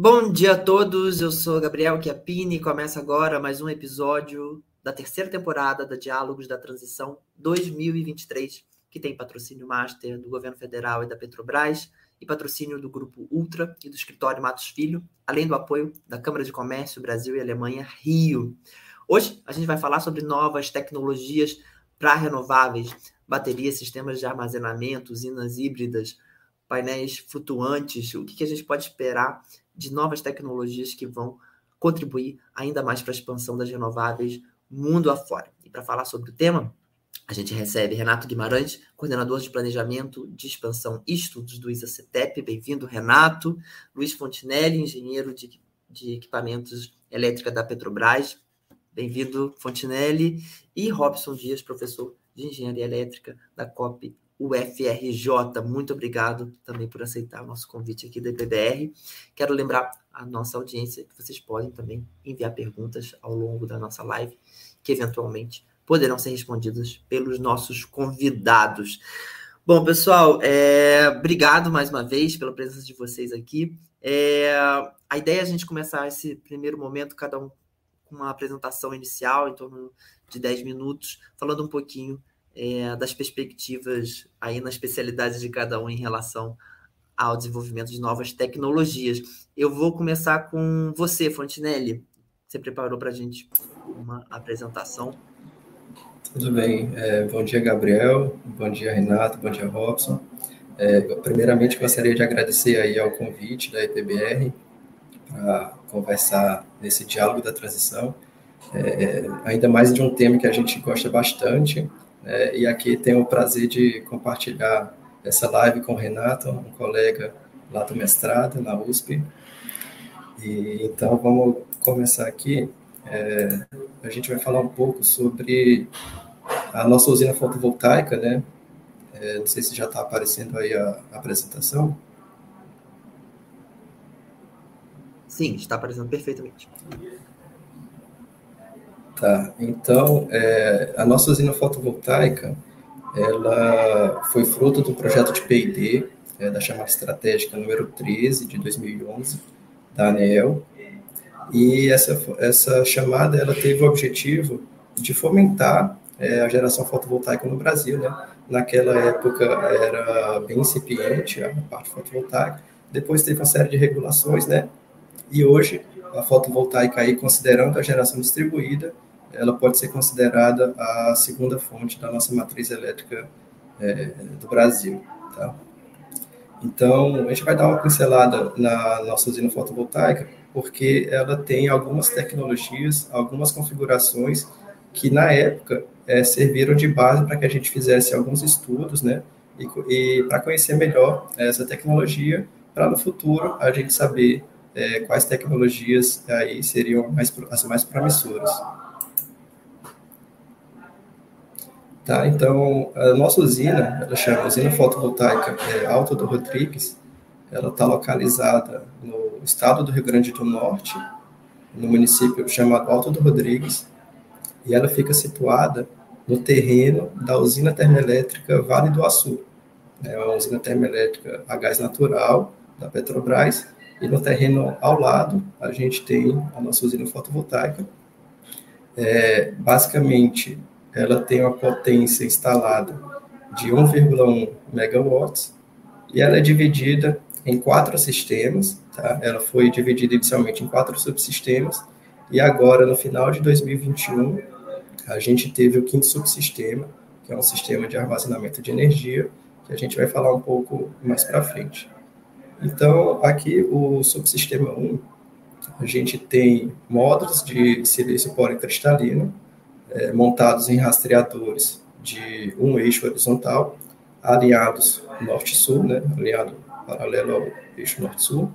Bom dia a todos, eu sou Gabriel Chiappini e começa agora mais um episódio da terceira temporada da Diálogos da Transição 2023, que tem patrocínio master do Governo Federal e da Petrobras e patrocínio do Grupo Ultra e do Escritório Matos Filho, além do apoio da Câmara de Comércio Brasil e Alemanha Rio. Hoje a gente vai falar sobre novas tecnologias para renováveis, baterias, sistemas de armazenamento, usinas híbridas, painéis flutuantes, o que, que a gente pode esperar de novas tecnologias que vão contribuir ainda mais para a expansão das renováveis mundo afora. E para falar sobre o tema, a gente recebe Renato Guimarães, coordenador de planejamento de expansão e estudos do ISA-CETEP. Bem-vindo, Renato. Luiz Fontinelli, engenheiro de, de equipamentos elétrica da Petrobras. Bem-vindo, Fontinelli. E Robson Dias, professor de engenharia elétrica da COP UFRJ. Muito obrigado também por aceitar o nosso convite aqui da IPBR. Quero lembrar a nossa audiência que vocês podem também enviar perguntas ao longo da nossa live, que eventualmente poderão ser respondidas pelos nossos convidados. Bom, pessoal, é, obrigado mais uma vez pela presença de vocês aqui. É, a ideia é a gente começar esse primeiro momento, cada um com uma apresentação inicial, em torno de 10 minutos, falando um pouquinho é, das perspectivas aí na especialidade de cada um em relação ao desenvolvimento de novas tecnologias. Eu vou começar com você, Fontinelli. Você preparou para a gente uma apresentação? Tudo bem. É, bom dia, Gabriel. Bom dia, Renato. Bom dia, Robson. É, primeiramente, gostaria de agradecer aí ao convite da EPBR para conversar nesse diálogo da transição, é, ainda mais de um tema que a gente gosta bastante, é, e aqui tenho o prazer de compartilhar essa live com o Renato, um colega lá do mestrado, na USP. E, então, vamos começar aqui. É, a gente vai falar um pouco sobre a nossa usina fotovoltaica, né? É, não sei se já está aparecendo aí a, a apresentação. Sim, está aparecendo perfeitamente. Tá, então, é, a nossa usina fotovoltaica, ela foi fruto do projeto de P&D, é, da chamada estratégica número 13, de 2011, da ANEEL, e essa, essa chamada, ela teve o objetivo de fomentar é, a geração fotovoltaica no Brasil, né? Naquela época era bem incipiente a parte fotovoltaica, depois teve uma série de regulações, né? E hoje a fotovoltaica aí, considerando a geração distribuída, ela pode ser considerada a segunda fonte da nossa matriz elétrica é, do Brasil. Tá? Então, a gente vai dar uma pincelada na nossa usina fotovoltaica, porque ela tem algumas tecnologias, algumas configurações que, na época, é, serviram de base para que a gente fizesse alguns estudos, né? E, e para conhecer melhor essa tecnologia, para no futuro a gente saber é, quais tecnologias aí seriam mais, as mais promissoras. Tá? Então, a nossa usina, ela chama Usina Fotovoltaica é, Alto do Rodrigues, ela está localizada no estado do Rio Grande do Norte, no município chamado Alto do Rodrigues, e ela fica situada no terreno da usina termoelétrica Vale do Açu. É uma usina termoelétrica a gás natural da Petrobras, e no terreno ao lado a gente tem a nossa usina fotovoltaica. É, basicamente, ela tem uma potência instalada de 1,1 megawatts e ela é dividida em quatro sistemas, tá? Ela foi dividida inicialmente em quatro subsistemas e agora no final de 2021 a gente teve o quinto subsistema, que é um sistema de armazenamento de energia, que a gente vai falar um pouco mais para frente. Então, aqui o subsistema 1, a gente tem módulos de silício policristalino, é, montados em rastreadores de um eixo horizontal, alinhados norte-sul, né, alinhado paralelo ao eixo norte-sul.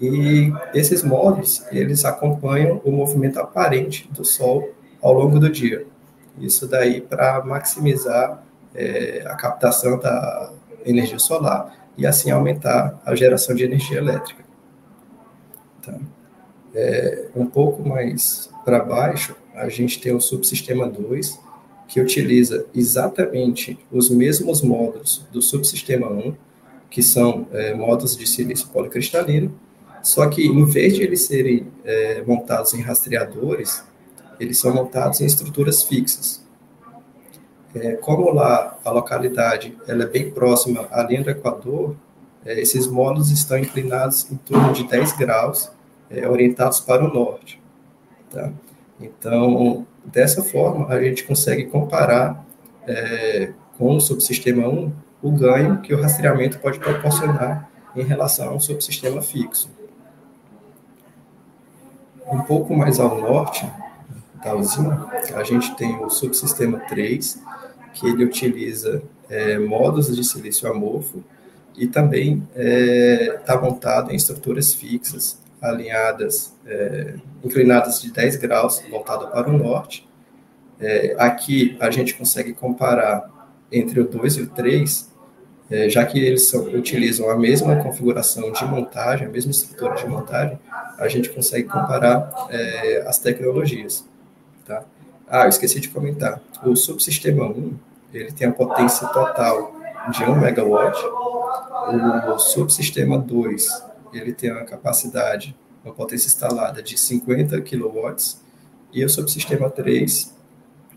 E esses módulos, eles acompanham o movimento aparente do Sol ao longo do dia. Isso daí para maximizar é, a captação da energia solar e assim aumentar a geração de energia elétrica. Tá? É, um pouco mais para baixo, a gente tem o subsistema 2, que utiliza exatamente os mesmos módulos do subsistema 1, que são é, módulos de silício policristalino, só que em vez de eles serem é, montados em rastreadores, eles são montados em estruturas fixas. É, como lá a localidade ela é bem próxima à linha do Equador, é, esses módulos estão inclinados em torno de 10 graus, é, orientados para o norte. Tá? Então, dessa forma, a gente consegue comparar é, com o subsistema 1 o ganho que o rastreamento pode proporcionar em relação a um subsistema fixo. Um pouco mais ao norte da usina, a gente tem o subsistema 3, que ele utiliza é, modos de silício amorfo e também está é, tá montado em estruturas fixas, alinhadas, é, inclinadas de 10 graus, voltado para o norte. É, aqui a gente consegue comparar entre o 2 e o 3, é, já que eles são, utilizam a mesma configuração de montagem, a mesma estrutura de montagem, a gente consegue comparar é, as tecnologias. Tá? Ah, eu esqueci de comentar. O subsistema 1, ele tem a potência total de 1 megawatt. O subsistema 2, ele tem uma capacidade, uma potência instalada de 50 kW. E o subsistema 3,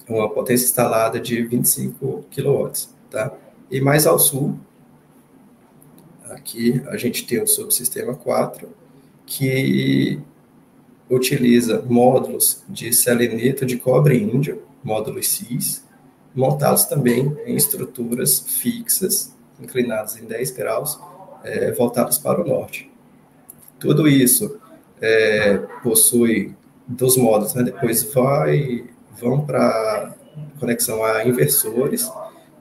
uma potência instalada de 25 kW. Tá? E mais ao sul, aqui a gente tem o subsistema 4, que utiliza módulos de seleneto de cobre índio, módulos CIS, montados também em estruturas fixas, inclinadas em 10 graus, é, voltadas para o norte. Tudo isso é, possui dos módulos, né? depois vai, vão para conexão a inversores,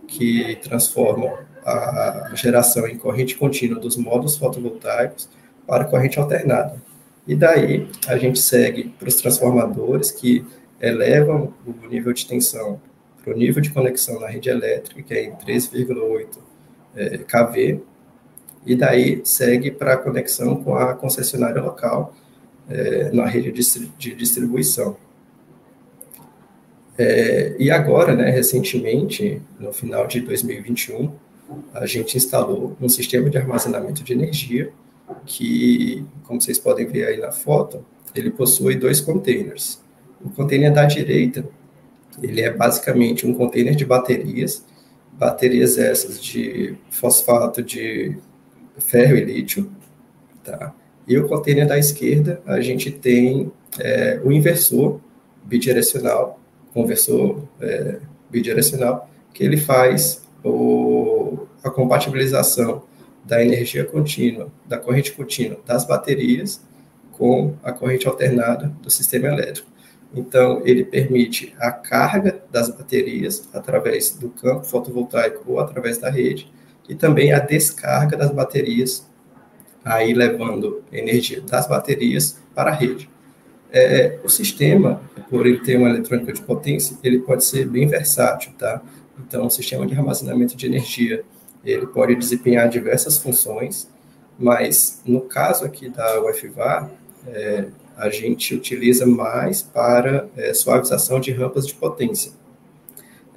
que transformam a geração em corrente contínua dos módulos fotovoltaicos para corrente alternada. E daí a gente segue para os transformadores que elevam o nível de tensão para o nível de conexão na rede elétrica, que é em 3,8 é, kV, e daí segue para a conexão com a concessionária local é, na rede de distribuição. É, e agora, né, recentemente, no final de 2021, a gente instalou um sistema de armazenamento de energia que, como vocês podem ver aí na foto, ele possui dois containers. O container da direita, ele é basicamente um container de baterias, baterias essas de fosfato de ferro e lítio, tá? E o container da esquerda, a gente tem é, o inversor bidirecional, conversor é, bidirecional, que ele faz o, a compatibilização da energia contínua, da corrente contínua das baterias com a corrente alternada do sistema elétrico. Então, ele permite a carga das baterias através do campo fotovoltaico ou através da rede, e também a descarga das baterias, aí levando energia das baterias para a rede. É, o sistema, por ele ter uma eletrônica de potência, ele pode ser bem versátil, tá? Então, o sistema de armazenamento de energia, ele pode desempenhar diversas funções, mas no caso aqui da UFVA, é, a gente utiliza mais para é, suavização de rampas de potência.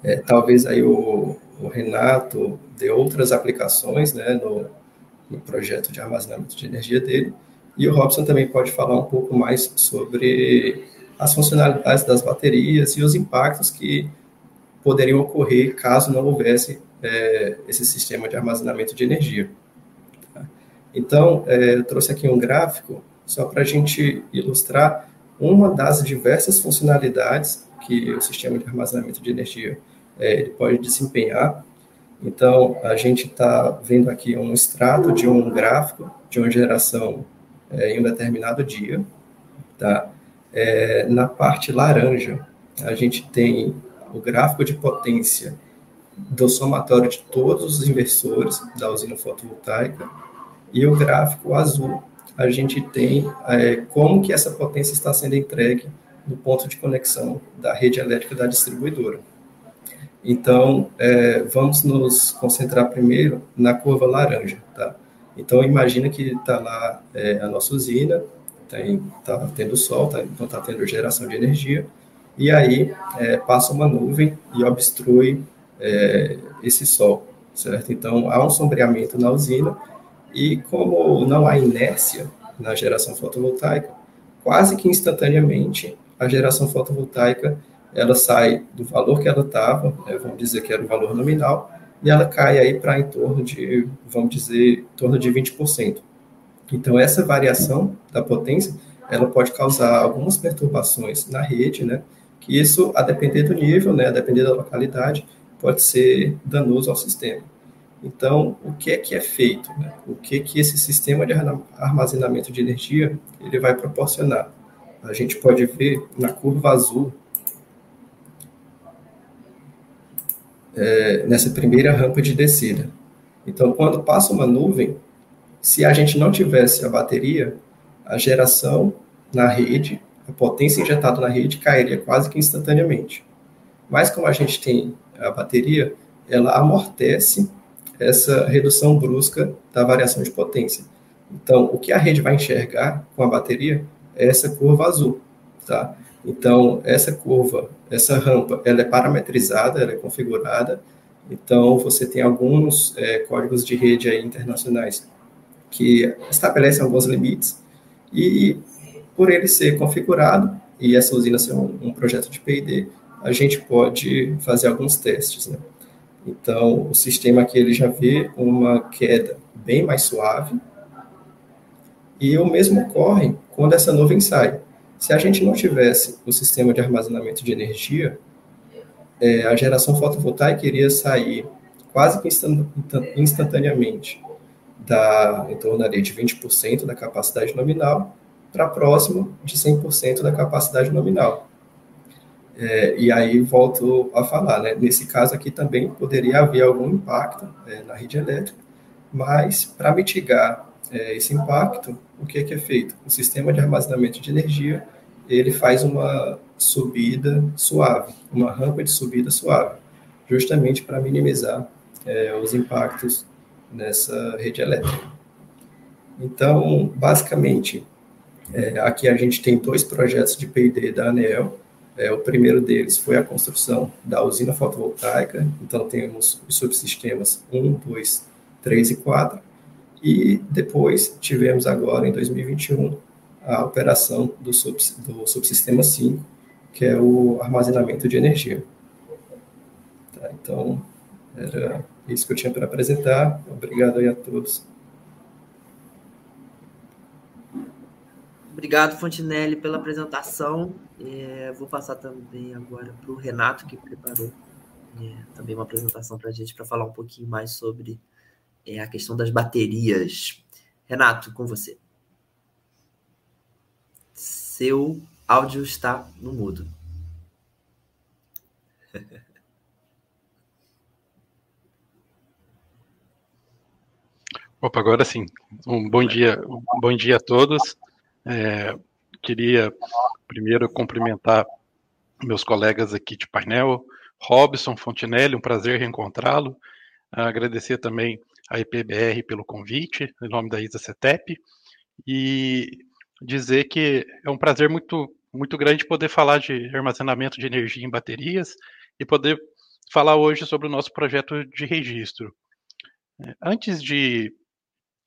É, talvez aí o, o, Renato dê outras aplicações né, no, no projeto de armazenamento de energia dele, e o Robson também pode falar um pouco mais sobre as funcionalidades das baterias e os impactos que poderiam ocorrer caso não houvesse é, esse sistema de armazenamento de energia. Então, é, eu trouxe aqui um gráfico só para a gente ilustrar uma das diversas funcionalidades que o sistema de armazenamento de energia é, ele pode desempenhar. Então, a gente está vendo aqui um extrato de um gráfico de uma geração é, em um determinado dia. Tá? É, na parte laranja, a gente tem o gráfico de potência do somatório de todos os inversores da usina fotovoltaica, e o gráfico azul a gente tem é, como que essa potência está sendo entregue no ponto de conexão da rede elétrica da distribuidora. Então, é, vamos nos concentrar primeiro na curva laranja, tá? Então, imagina que está lá é, a nossa usina, está tendo sol, tá, então está tendo geração de energia, e aí é, passa uma nuvem e obstrui é, esse sol, certo? Então, há um sombreamento na usina, e como não há inércia na geração fotovoltaica, quase que instantaneamente a geração fotovoltaica ela sai do valor que ela estava, né, vamos dizer que era o valor nominal, e ela cai aí para em torno de, vamos dizer, em torno de 20%. Então, essa variação da potência, ela pode causar algumas perturbações na rede, né, que isso, a depender do nível, né, a depender da localidade, pode ser danoso ao sistema. Então, o que é que é feito? Né? O que é que esse sistema de armazenamento de energia ele vai proporcionar? A gente pode ver na curva azul, é, nessa primeira rampa de descida. Então, quando passa uma nuvem, se a gente não tivesse a bateria, a geração na rede, a potência injetada na rede cairia quase que instantaneamente. Mas como a gente tem a bateria, ela amortece essa redução brusca da variação de potência. Então, o que a rede vai enxergar com a bateria é essa curva azul, tá? Então, essa curva, essa rampa, ela é parametrizada, ela é configurada. Então, você tem alguns é, códigos de rede aí internacionais que estabelecem alguns limites e, por ele ser configurado e essa usina ser um, um projeto de P&D, a gente pode fazer alguns testes, né? Então, o sistema aqui ele já vê uma queda bem mais suave. E o mesmo ocorre quando essa nuvem sai. Se a gente não tivesse o sistema de armazenamento de energia, é, a geração fotovoltaica iria sair quase que instantaneamente da, em torno de 20% da capacidade nominal para próximo de 100% da capacidade nominal. É, e aí volto a falar, né? Nesse caso aqui também poderia haver algum impacto é, na rede elétrica, mas para mitigar é, esse impacto, o que é, que é feito? O sistema de armazenamento de energia ele faz uma subida suave, uma rampa de subida suave, justamente para minimizar é, os impactos nessa rede elétrica. Então, basicamente, é, aqui a gente tem dois projetos de P&D da ANEEL, é, o primeiro deles foi a construção da usina fotovoltaica, então temos os subsistemas 1, 2, 3 e 4, e depois tivemos agora, em 2021, a operação do, do subsistema 5, que é o armazenamento de energia. Tá, então, era isso que eu tinha para apresentar. Obrigado aí a todos. Obrigado, Fontinelli, pela apresentação. É, vou passar também agora para o Renato, que preparou é, também uma apresentação para a gente, para falar um pouquinho mais sobre é, a questão das baterias. Renato, com você. Seu áudio está no mudo. Opa, agora sim. Um bom dia, um bom dia a todos. É, queria primeiro cumprimentar meus colegas aqui de painel, Robson Fontinelli, um prazer reencontrá-lo. Agradecer também a IPBR pelo convite, em nome da ISA CETEP, e dizer que é um prazer muito, muito grande poder falar de armazenamento de energia em baterias e poder falar hoje sobre o nosso projeto de registro. Antes de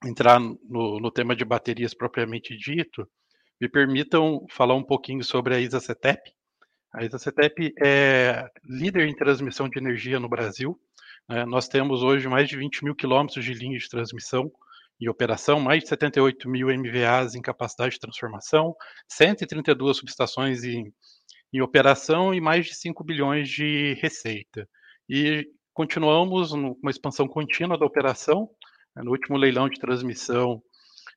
entrar no, no tema de baterias propriamente dito, me permitam falar um pouquinho sobre a ISA-CETEP. A ISA-CETEP é líder em transmissão de energia no Brasil. Né? Nós temos hoje mais de 20 mil quilômetros de linha de transmissão em operação, mais de 78 mil MVAs em capacidade de transformação, 132 subestações em, em operação e mais de 5 bilhões de receita. E continuamos uma expansão contínua da operação, no último leilão de transmissão,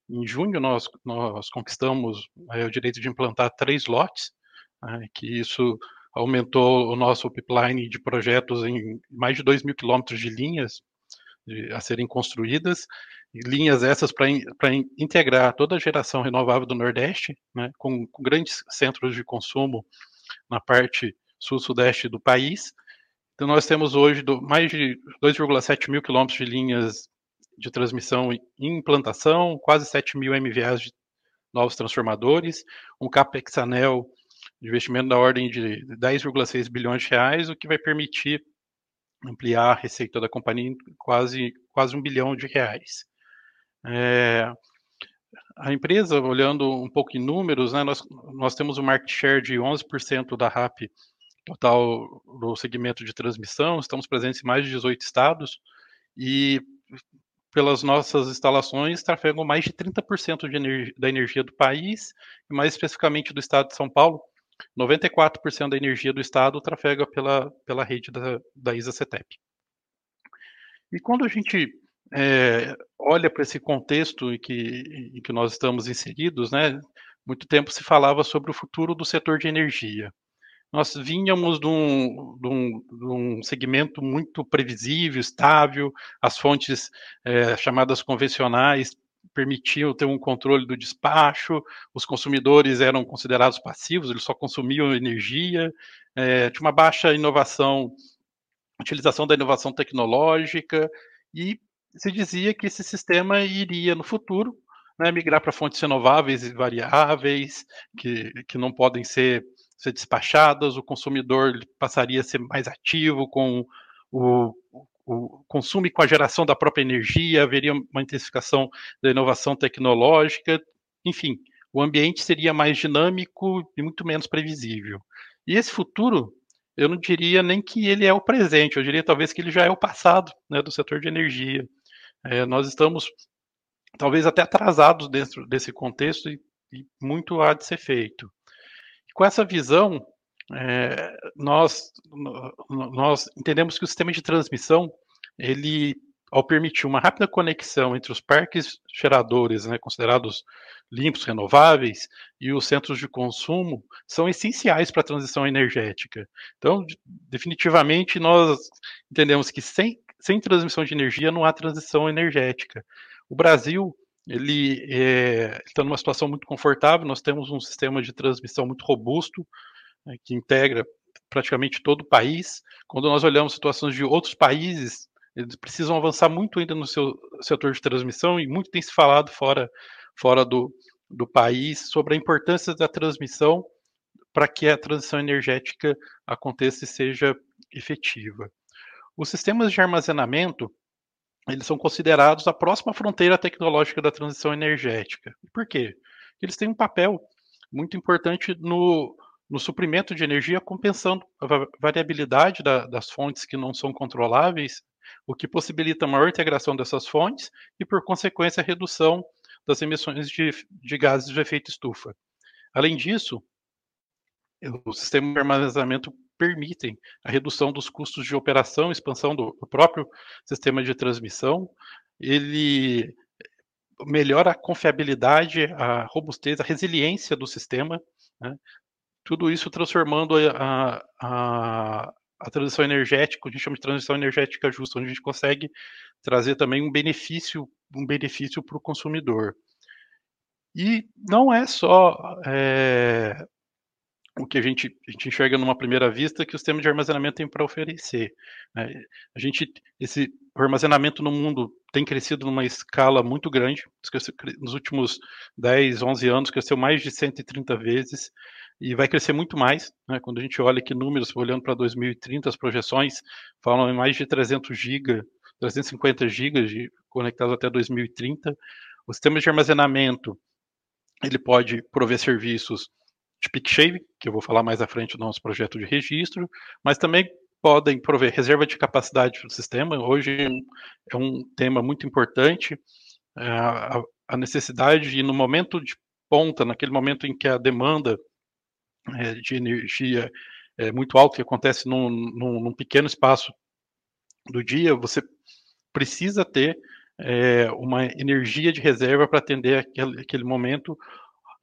em junho, nós, nós conquistamos é, o direito de implantar três lotes, né, que isso aumentou o nosso pipeline de projetos em mais de 2 mil quilômetros de linhas a serem construídas, linhas essas para integrar toda a geração renovável do Nordeste, né, com, com grandes centros de consumo na parte sul-sudeste do país. Então, nós temos hoje do, mais de 2,7 mil quilômetros de linhas de transmissão em implantação, quase 7 mil MVAs de novos transformadores, um CAPEX anel investimento da ordem de 10,6 bilhões de reais, o que vai permitir ampliar a receita da companhia em quase, quase um bilhão de reais. É, a empresa, olhando um pouco em números, né, nós, nós temos um market share de 11% da RAP total do segmento de transmissão, estamos presentes em mais de 18 estados e pelas nossas instalações trafegam mais de 30% de energia, da energia do país mais especificamente do estado de São Paulo, 94% da energia do estado trafega pela, pela rede da, da ISA-CETEP. E quando a gente é, olha para esse contexto em que, em que nós estamos inseridos, né, muito tempo se falava sobre o futuro do setor de energia. Nós vínhamos de um, de um, de um segmento muito previsível, estável, as fontes é, chamadas convencionais permitiam ter um controle do despacho, os consumidores eram considerados passivos, eles só consumiam energia, é, tinha uma baixa inovação, utilização da inovação tecnológica, e se dizia que esse sistema iria, no futuro, né, migrar para fontes renováveis e variáveis, que, que não podem ser, ser despachadas, o consumidor passaria a ser mais ativo com o, o consumo e com a geração da própria energia, haveria uma intensificação da inovação tecnológica, enfim, o ambiente seria mais dinâmico e muito menos previsível. E esse futuro, eu não diria nem que ele é o presente, eu diria talvez que ele já é o passado né, do setor de energia. É, nós estamos talvez até atrasados dentro desse contexto e, e muito há de ser feito. E com essa visão, é, nós, nós entendemos que o sistema de transmissão, ele, ao permitir uma rápida conexão entre os parques geradores, né, considerados limpos, renováveis, e os centros de consumo, são essenciais para a transição energética. Então, definitivamente, nós entendemos que sem sem transmissão de energia não há transição energética. O Brasil ele é, está numa situação muito confortável. Nós temos um sistema de transmissão muito robusto né, que integra praticamente todo o país. Quando nós olhamos situações de outros países, eles precisam avançar muito ainda no seu setor de transmissão e muito tem se falado fora, fora do, do país sobre a importância da transmissão para que a transição energética aconteça e seja efetiva. Os sistemas de armazenamento, eles são considerados a próxima fronteira tecnológica da transição energética. Por quê? Eles têm um papel muito importante no, no suprimento de energia, compensando a variabilidade da, das fontes que não são controláveis, o que possibilita maior integração dessas fontes e, por consequência, a redução das emissões de, de gases de efeito estufa. Além disso, o sistema de armazenamento permitem a redução dos custos de operação, expansão do, próprio sistema de transmissão. Ele melhora a confiabilidade, a robustez, a resiliência do sistema. Né? Tudo isso transformando a, a, a transição energética, a gente chama de transição energética justa, onde a gente consegue trazer também um benefício, um benefício para o consumidor. E não é só é, o que a gente, a gente enxerga numa primeira vista que o sistema de armazenamento tem para oferecer. Né? A gente, esse armazenamento no mundo tem crescido numa escala muito grande, nos últimos 10, 11 anos cresceu mais de 130 vezes e vai crescer muito mais, né? quando a gente olha que números, olhando para 2030, as projeções falam em mais de 300 GB, 350 GB conectados até 2030. O sistema de armazenamento, ele pode prover serviços de PeakShave, que eu vou falar mais à frente do nosso projeto de registro, mas também podem prover reserva de capacidade do sistema. Hoje é um tema muito importante, é, a, necessidade de, no momento de ponta, naquele momento em que a demanda é, de energia é muito alta, que acontece num, num, num pequeno espaço do dia, você precisa ter é, uma energia de reserva para atender aquele, aquele momento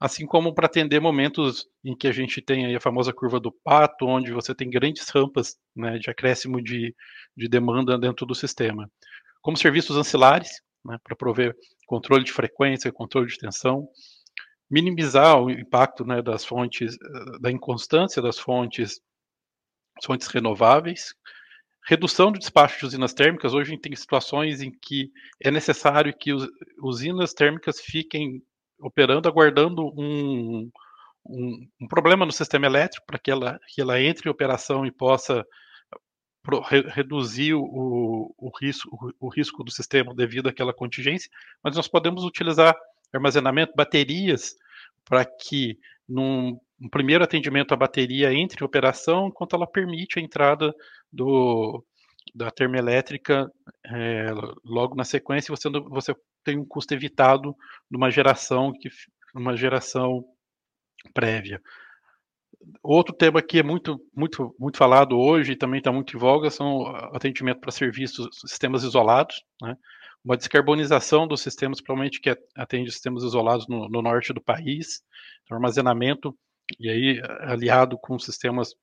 assim como para atender momentos em que a gente tem a famosa curva do pato, onde você tem grandes rampas né, de acréscimo de, de demanda dentro do sistema. Como serviços ancilares, né, para prover controle de frequência, controle de tensão, minimizar o impacto né, das fontes, da inconstância das fontes, fontes renováveis, redução do despacho de usinas térmicas. Hoje a gente tem situações em que é necessário que usinas térmicas fiquem operando, aguardando um, um, um problema no sistema elétrico para que ela, que ela entre em operação e possa pro, re, reduzir o, o, risco, o, o risco do sistema devido àquela contingência, mas nós podemos utilizar armazenamento, baterias, para que num um primeiro atendimento a bateria entre em operação, enquanto ela permite a entrada do, da termoelétrica é, logo na sequência, você, você tem um custo evitado numa geração que uma geração prévia. Outro tema que é muito, muito, muito falado hoje e também está muito em voga são atendimento para serviços, sistemas isolados, né? Uma descarbonização dos sistemas, provavelmente que atende sistemas isolados no, no norte do país, então, armazenamento, e aí aliado com sistemas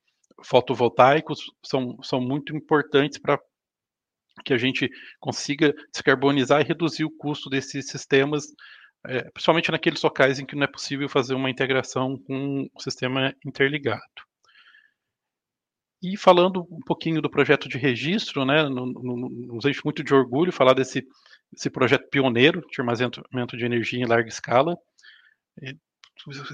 fotovoltaicos, são, são muito importantes para que a gente consiga descarbonizar e reduzir o custo desses sistemas, é, principalmente naqueles locais em que não é possível fazer uma integração com o sistema interligado. E falando um pouquinho do projeto de registro, né, nos enche muito de orgulho falar desse, desse projeto pioneiro de armazenamento de energia em larga escala.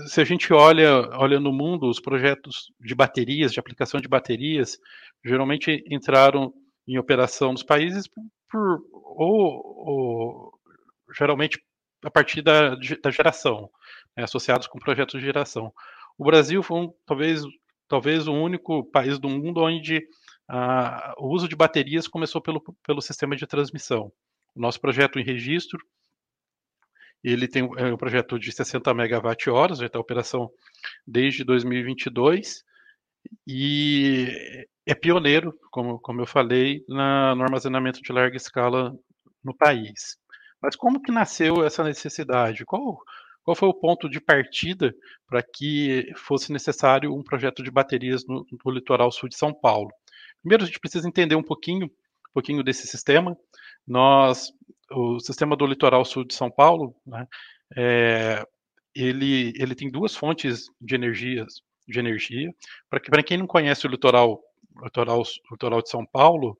Se a gente olha, olha no mundo, os projetos de baterias, de aplicação de baterias, geralmente entraram em operação nos países por, ou, ou geralmente a partir da, da geração, né, associados com projetos de geração. O Brasil foi um, talvez talvez o único país do mundo onde ah, o uso de baterias começou pelo, pelo sistema de transmissão. O nosso projeto em registro, ele tem é um projeto de 60 megawatt-horas, já está em operação desde 2022, e é pioneiro, como, como eu falei, na, no armazenamento de larga escala no país. Mas como que nasceu essa necessidade? Qual, qual foi o ponto de partida para que fosse necessário um projeto de baterias no, no, litoral sul de São Paulo? Primeiro, a gente precisa entender um pouquinho, um pouquinho desse sistema. Nós, o sistema do litoral sul de São Paulo, né, é, ele, ele tem duas fontes de energias, de energia. Para quem não conhece o litoral, litoral, litoral de São Paulo,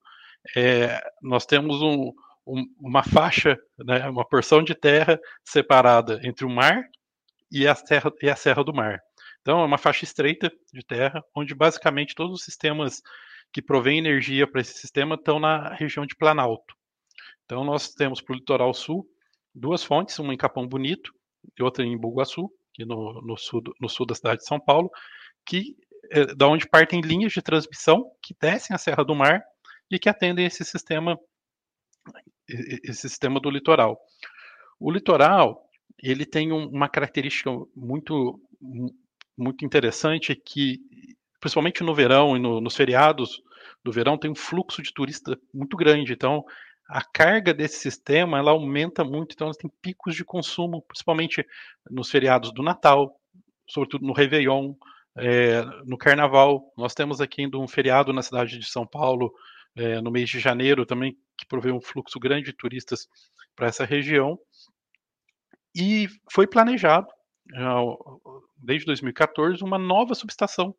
é, nós temos um, um, uma faixa, né, uma porção de terra separada entre o mar e a, terra, e a Serra do Mar. Então, é uma faixa estreita de terra, onde basicamente todos os sistemas que provêm energia para esse sistema estão na região de Planalto. Então, nós temos para o litoral sul duas fontes, uma em Capão Bonito e outra em Bugaçu, aqui no, no, sul, no sul da cidade de São Paulo, que é, da onde partem linhas de transmissão que descem a Serra do Mar e que atendem esse sistema esse sistema do litoral. O litoral, ele tem um, uma característica muito muito interessante que, principalmente no verão e no, nos feriados do verão, tem um fluxo de turista muito grande. Então, a carga desse sistema ela aumenta muito. Então, tem picos de consumo, principalmente nos feriados do Natal, sobretudo no Réveillon, é, no Carnaval. Nós temos aqui um feriado na cidade de São Paulo, é, no mês de janeiro também, que provê um fluxo grande de turistas para essa região. E foi planejado, desde 2014, uma nova subestação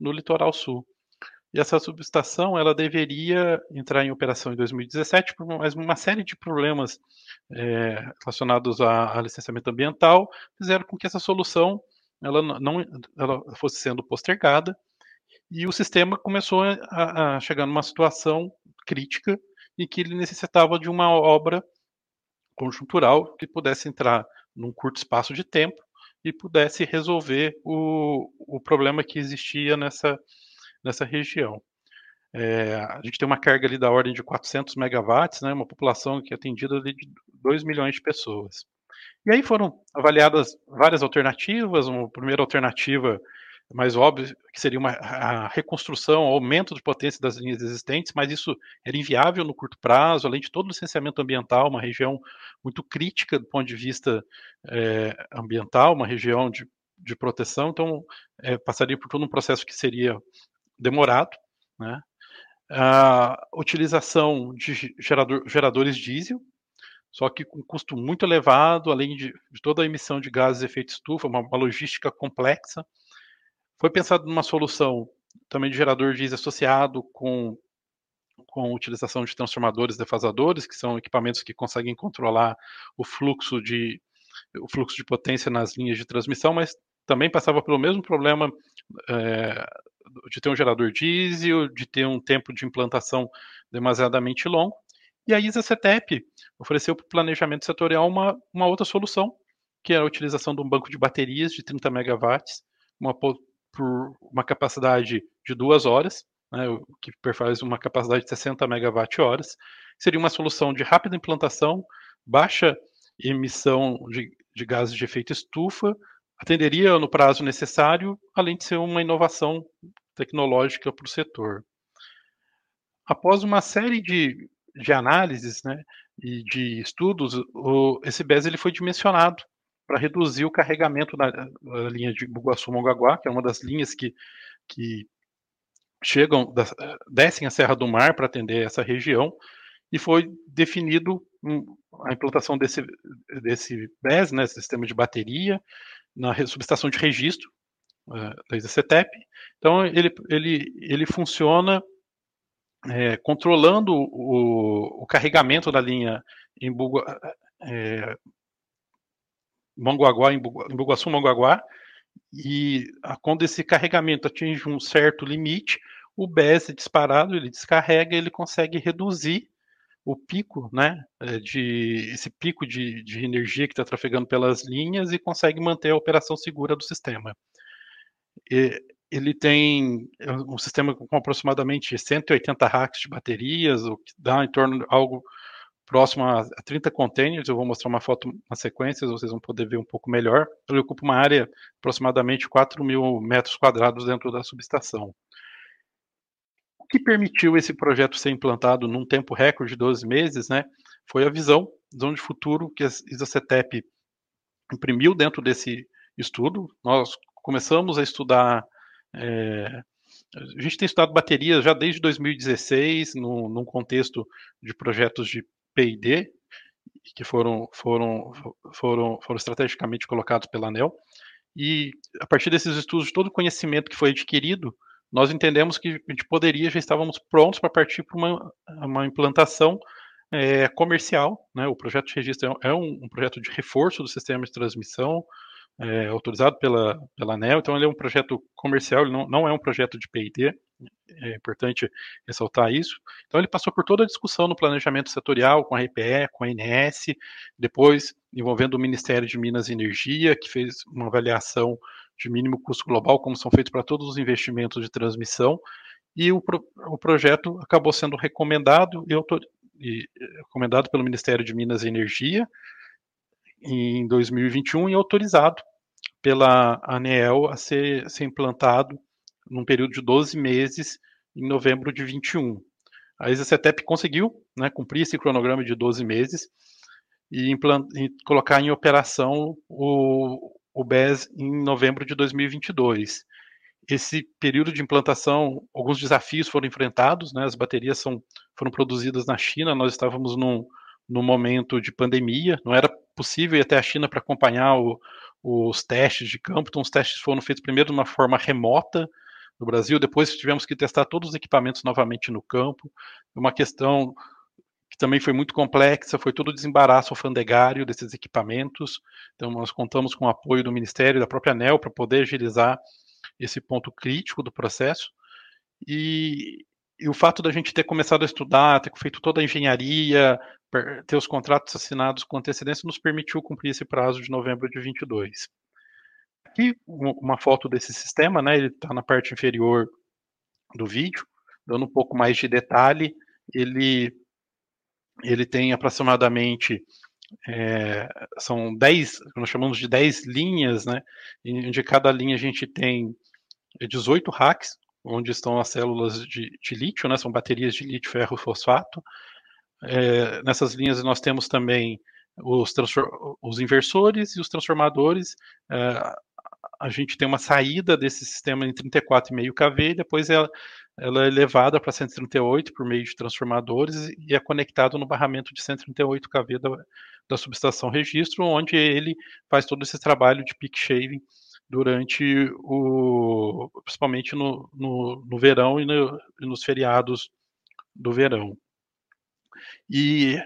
no litoral sul. E essa subestação ela deveria entrar em operação em 2017, por mais uma série de problemas é, relacionados a, a, licenciamento ambiental fizeram com que essa solução ela não ela fosse sendo postergada e o sistema começou a, a chegar numa situação crítica em que ele necessitava de uma obra conjuntural que pudesse entrar num curto espaço de tempo e pudesse resolver o, o problema que existia nessa, nessa região. É, a gente tem uma carga ali da ordem de 400 megawatts, né, uma população que é atendida de 2 milhões de pessoas. E aí foram avaliadas várias alternativas. Uma primeira alternativa mais óbvio que seria uma reconstrução, aumento de potência das linhas existentes, mas isso era inviável no curto prazo, além de todo o licenciamento ambiental, uma região muito crítica do ponto de vista é, ambiental, uma região de, de proteção, então é, passaria por todo um processo que seria demorado, né? A utilização de gerador, geradores diesel, só que com custo muito elevado, além de, de toda a emissão de gases de efeito estufa, uma, uma logística complexa. Foi pensado numa solução também de gerador diesel associado com com utilização de transformadores defasadores, que são equipamentos que conseguem controlar o fluxo de o fluxo de potência nas linhas de transmissão, mas também passava pelo mesmo problema é, de ter um gerador diesel, de ter um tempo de implantação demasiadamente longo. E a ISA-CETEP ofereceu para o planejamento setorial uma, uma outra solução, que é a utilização de um banco de baterias de 30 megawatts, uma, por uma capacidade de duas horas, né, que faz uma capacidade de 60 megawatt-horas. Seria uma solução de rápida implantação, baixa emissão de, de gases de efeito estufa, atenderia no prazo necessário, além de ser uma inovação tecnológica para o setor. Após uma série de, de análises né, e de estudos, o, esse BES ele foi dimensionado para reduzir o carregamento da, da linha de Bugaçu-Mongaguá, que é uma das linhas que, que chegam, descem a Serra do Mar para atender essa região, e foi definido a implantação desse, desse BES, né, sistema de bateria, na subestação de registro uh, da ISACETEP. Então, ele, ele, ele funciona é, controlando o, o, carregamento da linha em Buga, é, Manguaguá, em, Bugaçu, Manguaguá, e quando esse carregamento atinge um certo limite, o BES é disparado, ele descarrega, ele consegue reduzir o pico, né, é, de esse pico de, de energia que está trafegando pelas linhas e consegue manter a operação segura do sistema. E, ele tem um sistema com aproximadamente 180 racks de baterias, o que dá em torno de algo próximo a 30 containers. Eu vou mostrar uma foto na sequência, vocês vão poder ver um pouco melhor. Ele ocupa uma área aproximadamente 4 mil metros quadrados dentro da subestação. O que permitiu esse projeto ser implantado num tempo recorde de 12 meses, né, foi a visão, visão de futuro que a ISACETEP imprimiu dentro desse estudo. Nós começamos a estudar é, a gente tem estudado baterias já desde 2016, no, num contexto de projetos de P&D, que foram, foram, foram, foram estrategicamente colocados pela ANEL, e a partir desses estudos, todo o conhecimento que foi adquirido, nós entendemos que a gente poderia, já estávamos prontos para partir para uma, uma implantação é, comercial. Né? O projeto de registro é um, um projeto de reforço do sistema de transmissão, é, autorizado pela, pela ANEL, então ele é um projeto comercial, ele não, não é um projeto de P&D, é importante ressaltar isso. Então ele passou por toda a discussão no planejamento setorial, com a RPE, com a ANS, depois envolvendo o Ministério de Minas e Energia, que fez uma avaliação de mínimo custo global, como são feitos para todos os investimentos de transmissão, e o, pro, o projeto acabou sendo recomendado e, autor, e recomendado pelo Ministério de Minas e Energia, em 2021 e autorizado pela ANEEL a ser, ser implantado num período de 12 meses em novembro de 21. A ESA-CETEP conseguiu né, cumprir esse cronograma de 12 meses e, e colocar em operação o, o BES em novembro de 2022. Esse período de implantação, alguns desafios foram enfrentados, né, as baterias são, foram produzidas na China, nós estávamos num, num momento de pandemia, não era possível ir até a China para acompanhar o, os testes de campo. Então, os testes foram feitos primeiro de uma forma remota no Brasil, depois tivemos que testar todos os equipamentos novamente no campo. Uma questão que também foi muito complexa, foi todo o desembaraço alfandegário desses equipamentos. Então, nós contamos com o apoio do Ministério e da própria ANEL para poder agilizar esse ponto crítico do processo. E, e, o fato da gente ter começado a estudar, ter feito toda a engenharia, ter os contratos assinados com antecedência nos permitiu cumprir esse prazo de novembro de 22. Aqui uma foto desse sistema, né? Ele está na parte inferior do vídeo, dando um pouco mais de detalhe. Ele ele tem aproximadamente é, são 10, nós chamamos de 10 linhas, né? De cada linha a gente tem 18 racks, onde estão as células de, de lítio, né, são baterias de lítio ferro fosfato. É, nessas linhas nós temos também os, os inversores e os transformadores. É, a gente tem uma saída desse sistema em 34,5 kV depois ela, ela é levada para 138 por meio de transformadores e é conectado no barramento de 138 kV da, da subestação registro, onde ele faz todo esse trabalho de peak shaving durante o principalmente no, no, no verão e, no, e nos feriados do verão. E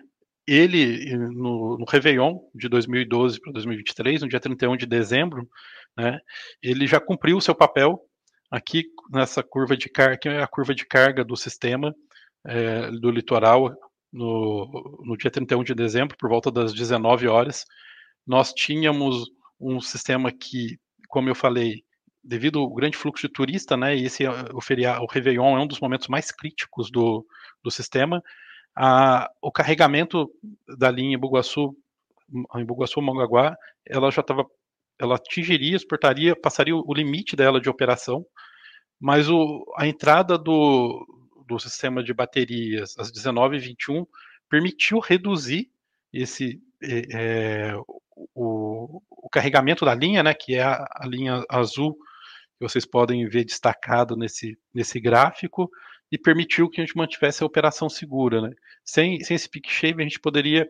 ele, no, no Réveillon de 2012 para 2023, no dia 31 de dezembro, né, ele já cumpriu o seu papel aqui nessa curva de carga, que é a curva de carga do sistema é, do litoral no, no dia 31 de dezembro, por volta das 19 horas. Nós tínhamos um sistema que, como eu falei, devido ao grande fluxo de turista, né, e esse o feriado, o Réveillon é um dos momentos mais críticos do, do sistema, a, o carregamento da linha Bugaçu, em Bugaçu Mongaguá, ela já estava ela atingiria, exportaria, passaria o limite dela de operação, mas o, a entrada do, do sistema de baterias às 19h21 permitiu reduzir esse é, o, o, carregamento da linha, né, que é a, a, linha azul que vocês podem ver destacado nesse, nesse gráfico, e permitiu que a gente mantivesse a operação segura. Né? Sem, sem esse peak shave, a gente poderia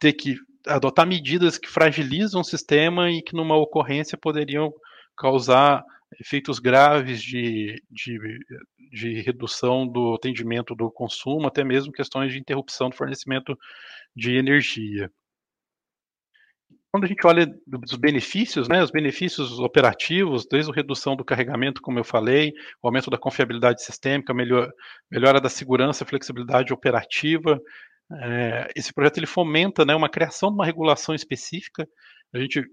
ter que adotar medidas que fragilizam o sistema e que numa ocorrência poderiam causar efeitos graves de, de, de, redução do atendimento do consumo, até mesmo questões de interrupção do fornecimento de energia. Quando a gente olha os benefícios, né, os benefícios operativos, desde a redução do carregamento, como eu falei, o aumento da confiabilidade sistêmica, melhor, melhora da segurança flexibilidade operativa, é, esse projeto ele fomenta né, uma criação de uma regulação específica. A gente,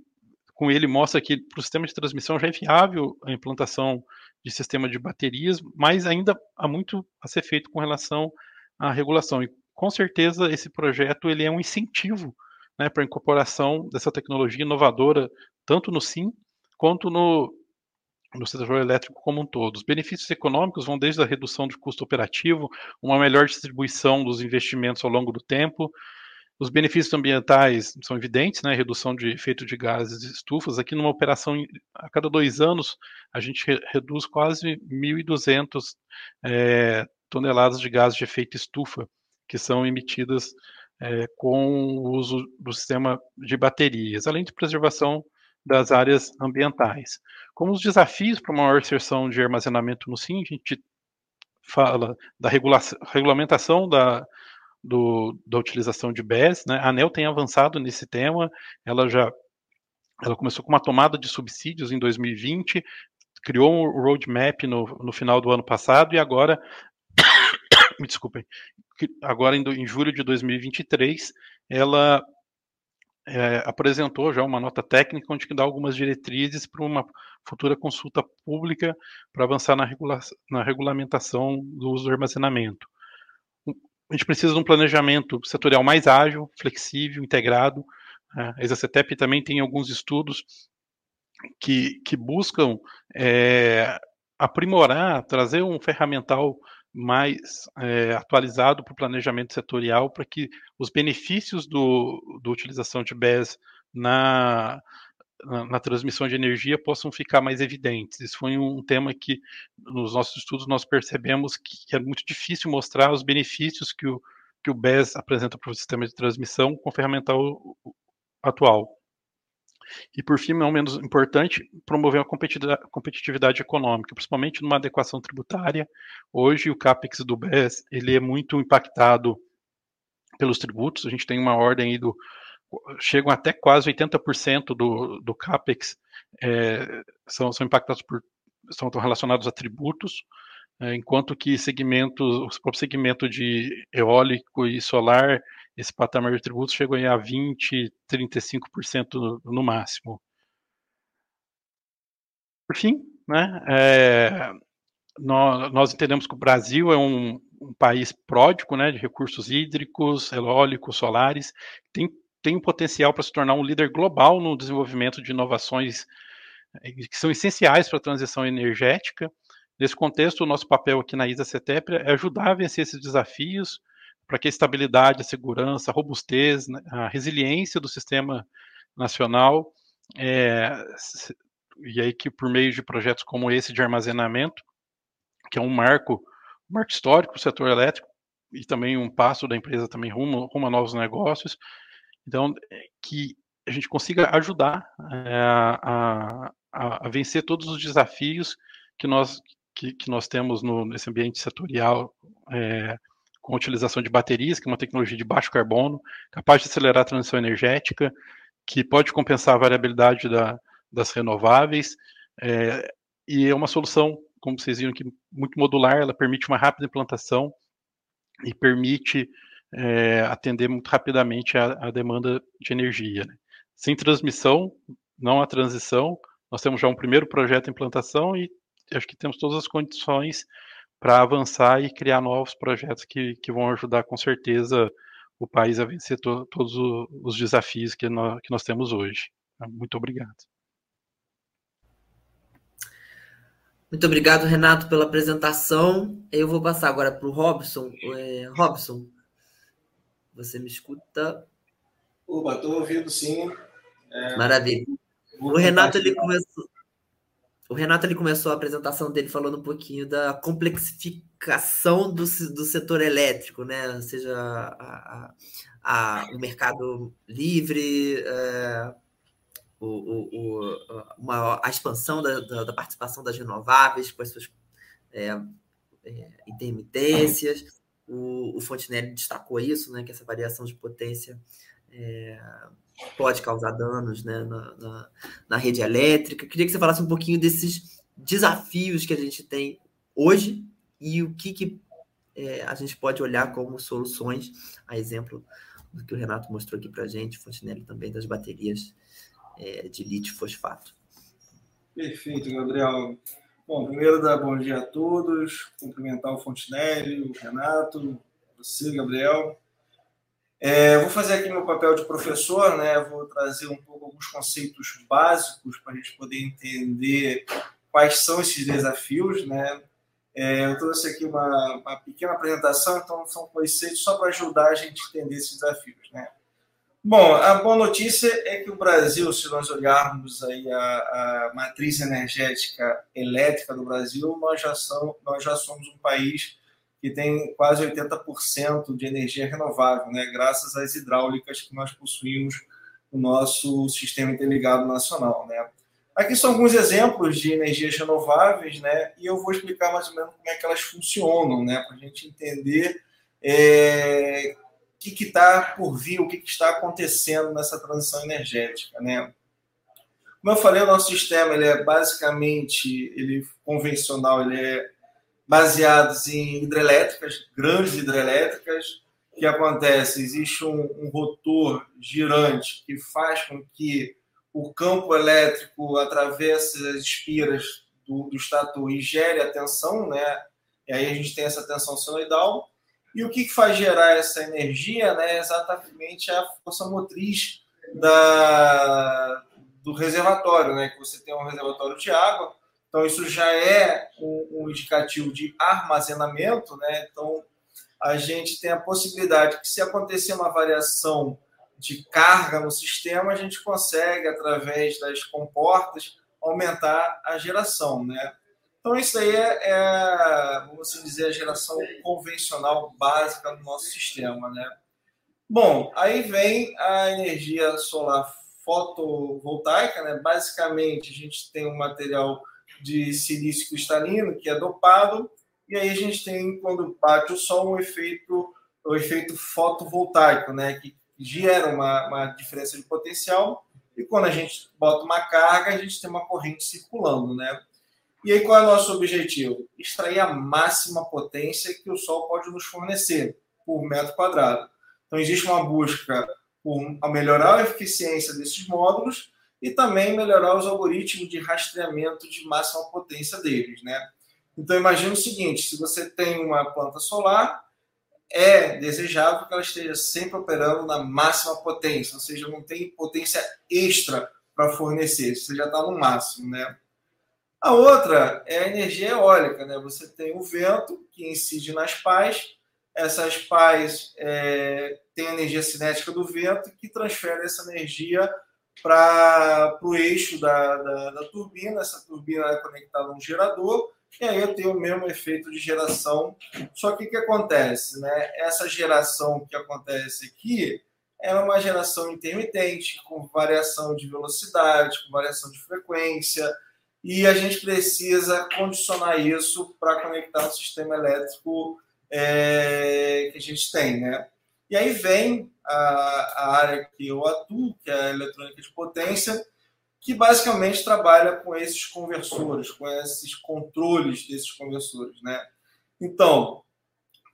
com ele, mostra que para o sistema de transmissão já é viável a implantação de sistema de baterias, mas ainda há muito a ser feito com relação à regulação. E com certeza esse projeto ele é um incentivo né, para a incorporação dessa tecnologia inovadora, tanto no SIM quanto no, no setor elétrico como um todo. Os benefícios econômicos vão desde a redução do custo operativo, uma melhor distribuição dos investimentos ao longo do tempo. Os benefícios ambientais são evidentes, né? Redução de efeito de gases de estufas. Aqui, numa operação, a cada dois anos, a gente re reduz quase 1.200 é, toneladas de gases de efeito estufa, que são emitidas é, com o uso do sistema de baterias, além de preservação das áreas ambientais. Como os desafios para uma maior inserção de armazenamento no SIM, a gente fala da regulamentação da, do, da utilização de BES, né? A ANEL tem avançado nesse tema, ela já ela começou com uma tomada de subsídios em 2020, criou um roadmap no, no final do ano passado e agora, me desculpem, agora em, em julho de 2023, ela é, apresentou já uma nota técnica onde dá algumas diretrizes para uma futura consulta pública para avançar na, regula na regulamentação do uso do armazenamento. A gente precisa de um planejamento setorial mais ágil, flexível, integrado. Né? A ExaCetep também tem alguns estudos que, que buscam é, aprimorar, trazer um ferramental mais é, atualizado para o planejamento setorial, para que os benefícios do, do utilização de BES na, na, na, transmissão de energia possam ficar mais evidentes. Isso foi um tema que, nos nossos estudos, nós percebemos que, que é muito difícil mostrar os benefícios que o, que o BES apresenta para o sistema de transmissão com o ferramental atual. E por fim, não menos importante, promover uma competitividade econômica, principalmente numa adequação tributária. Hoje o capex do BES ele é muito impactado pelos tributos. A gente tem uma ordem aí do chegam até quase 80% do, do capex é, são, são impactados por são relacionados a tributos, é, enquanto que segmentos, o próprio segmento de eólico e solar esse patamar de tributos chegou a 20, 35% no, no máximo. Por fim, né, é, nós, nós, entendemos que o Brasil é um, um país pródigo né, de recursos hídricos, eólicos, solares, tem, tem um potencial para se tornar um líder global no desenvolvimento de inovações que são essenciais para a transição energética. Nesse contexto, o nosso papel aqui na ISA CETEP é ajudar a vencer esses desafios para que a estabilidade, a segurança, a robustez, né, a resiliência do sistema nacional, é, e aí que por meio de projetos como esse de armazenamento, que é um marco, um marco histórico o setor elétrico, e também um passo da empresa também rumo, rumo a novos negócios, então, que a gente consiga ajudar é, a, a, a, vencer todos os desafios que nós, que, que nós temos no, nesse ambiente setorial, é, com a utilização de baterias, que é uma tecnologia de baixo carbono, capaz de acelerar a transição energética, que pode compensar a variabilidade da, das renováveis, é, e é uma solução, como vocês viram aqui, muito modular, ela permite uma rápida implantação e permite é, atender muito rapidamente a, a demanda de energia. Né? Sem transmissão, não há transição, nós temos já um primeiro projeto de implantação e acho que temos todas as condições para avançar e criar novos projetos que, que vão ajudar com certeza o país a vencer to, todos os desafios que nós, que nós temos hoje. Muito obrigado. Muito obrigado, Renato, pela apresentação. Eu vou passar agora para o Robson. É, Robson, você me escuta? Opa, estou ouvindo sim. É... Maravilha. O Renato ele começou, o Renato ele começou a apresentação dele falando um pouquinho da complexificação do, do setor elétrico, né? Ou seja, a, a, a o mercado livre, é, o, o, o, uma, a expansão da, da, da, participação das renováveis com as suas é, é, intermitências. O, o Fontenelle destacou isso, né? Que essa variação de potência é, pode causar danos né, na, na, na, rede elétrica. Queria que você falasse um pouquinho desses desafios que a gente tem hoje e o que, que é, a gente pode olhar como soluções, a exemplo do que o Renato mostrou aqui para a gente, Fontenelle também, das baterias é, de lítio-fosfato. Perfeito, Gabriel. Bom, primeiro dar bom dia a todos, cumprimentar o Fontenelle, o Renato, você, Gabriel. É, vou fazer aqui meu papel de professor, né? Vou trazer um pouco alguns conceitos básicos para a gente poder entender quais são esses desafios, né? É, eu trouxe aqui uma, uma, pequena apresentação, então são conceitos só para ajudar a gente a entender esses desafios, né? Bom, a boa notícia é que o Brasil, se nós olharmos aí a, a matriz energética elétrica do Brasil, nós já, são, nós já somos um país que tem quase 80% de energia renovável, né, graças às hidráulicas que nós possuímos no nosso sistema interligado nacional. Né. Aqui são alguns exemplos de energias renováveis, né, e eu vou explicar mais ou menos como é que elas funcionam, né, para a gente entender é, o que está por vir, o que, que, está acontecendo nessa transição energética. Né. Como eu falei, o nosso sistema ele é basicamente ele convencional, ele é baseados em hidrelétricas, grandes hidrelétricas. O que acontece? Existe um, um rotor girante que faz com que o campo elétrico atravesse as espiras do, do estator e gere a tensão, né? E aí a gente tem essa tensão senoidal. E o que faz gerar essa energia né, é exatamente a força motriz da, do reservatório, né? Que você tem um reservatório de água, então, isso já é um, um indicativo de armazenamento, né? Então, a gente tem a possibilidade que, se acontecer uma variação de carga no sistema, a gente consegue, através das comportas, aumentar a geração, né? Então, isso aí é, é vamos assim dizer, a geração convencional básica do nosso sistema, né? Bom, aí vem a energia solar fotovoltaica, né? Basicamente, a gente tem um material de silício cristalino, que é dopado, e aí a gente tem, quando bate o sol, um efeito, o efeito fotovoltaico, né, que gera uma, uma diferença de potencial, e quando a gente bota uma carga, a gente tem uma corrente circulando, né? E aí qual é o nosso objetivo? Extrair a máxima potência que o Sol pode nos fornecer por metro quadrado. Então existe uma busca por melhorar a eficiência desses módulos e também melhorar os algoritmos de rastreamento de máxima potência deles, né? Então imagine o seguinte: se você tem uma planta solar, é desejável que ela esteja sempre operando na máxima potência, ou seja, não tem potência extra para fornecer. Você já está no máximo, né? A outra é a energia eólica, né? Você tem o vento que incide nas pás, essas pás é, têm a energia cinética do vento que transfere essa energia para o eixo da, da, da, turbina. Essa turbina é conectada a um gerador e aí eu tenho o mesmo efeito de geração. Só que o que acontece? Né? Essa geração que acontece aqui é uma geração intermitente, com variação de velocidade, com variação de frequência, e a gente precisa condicionar isso para conectar o sistema elétrico é, que a gente tem, né? E aí vem a, a, área que eu atuo, que é a eletrônica de potência, que basicamente trabalha com esses conversores, com esses controles desses conversores, né? Então,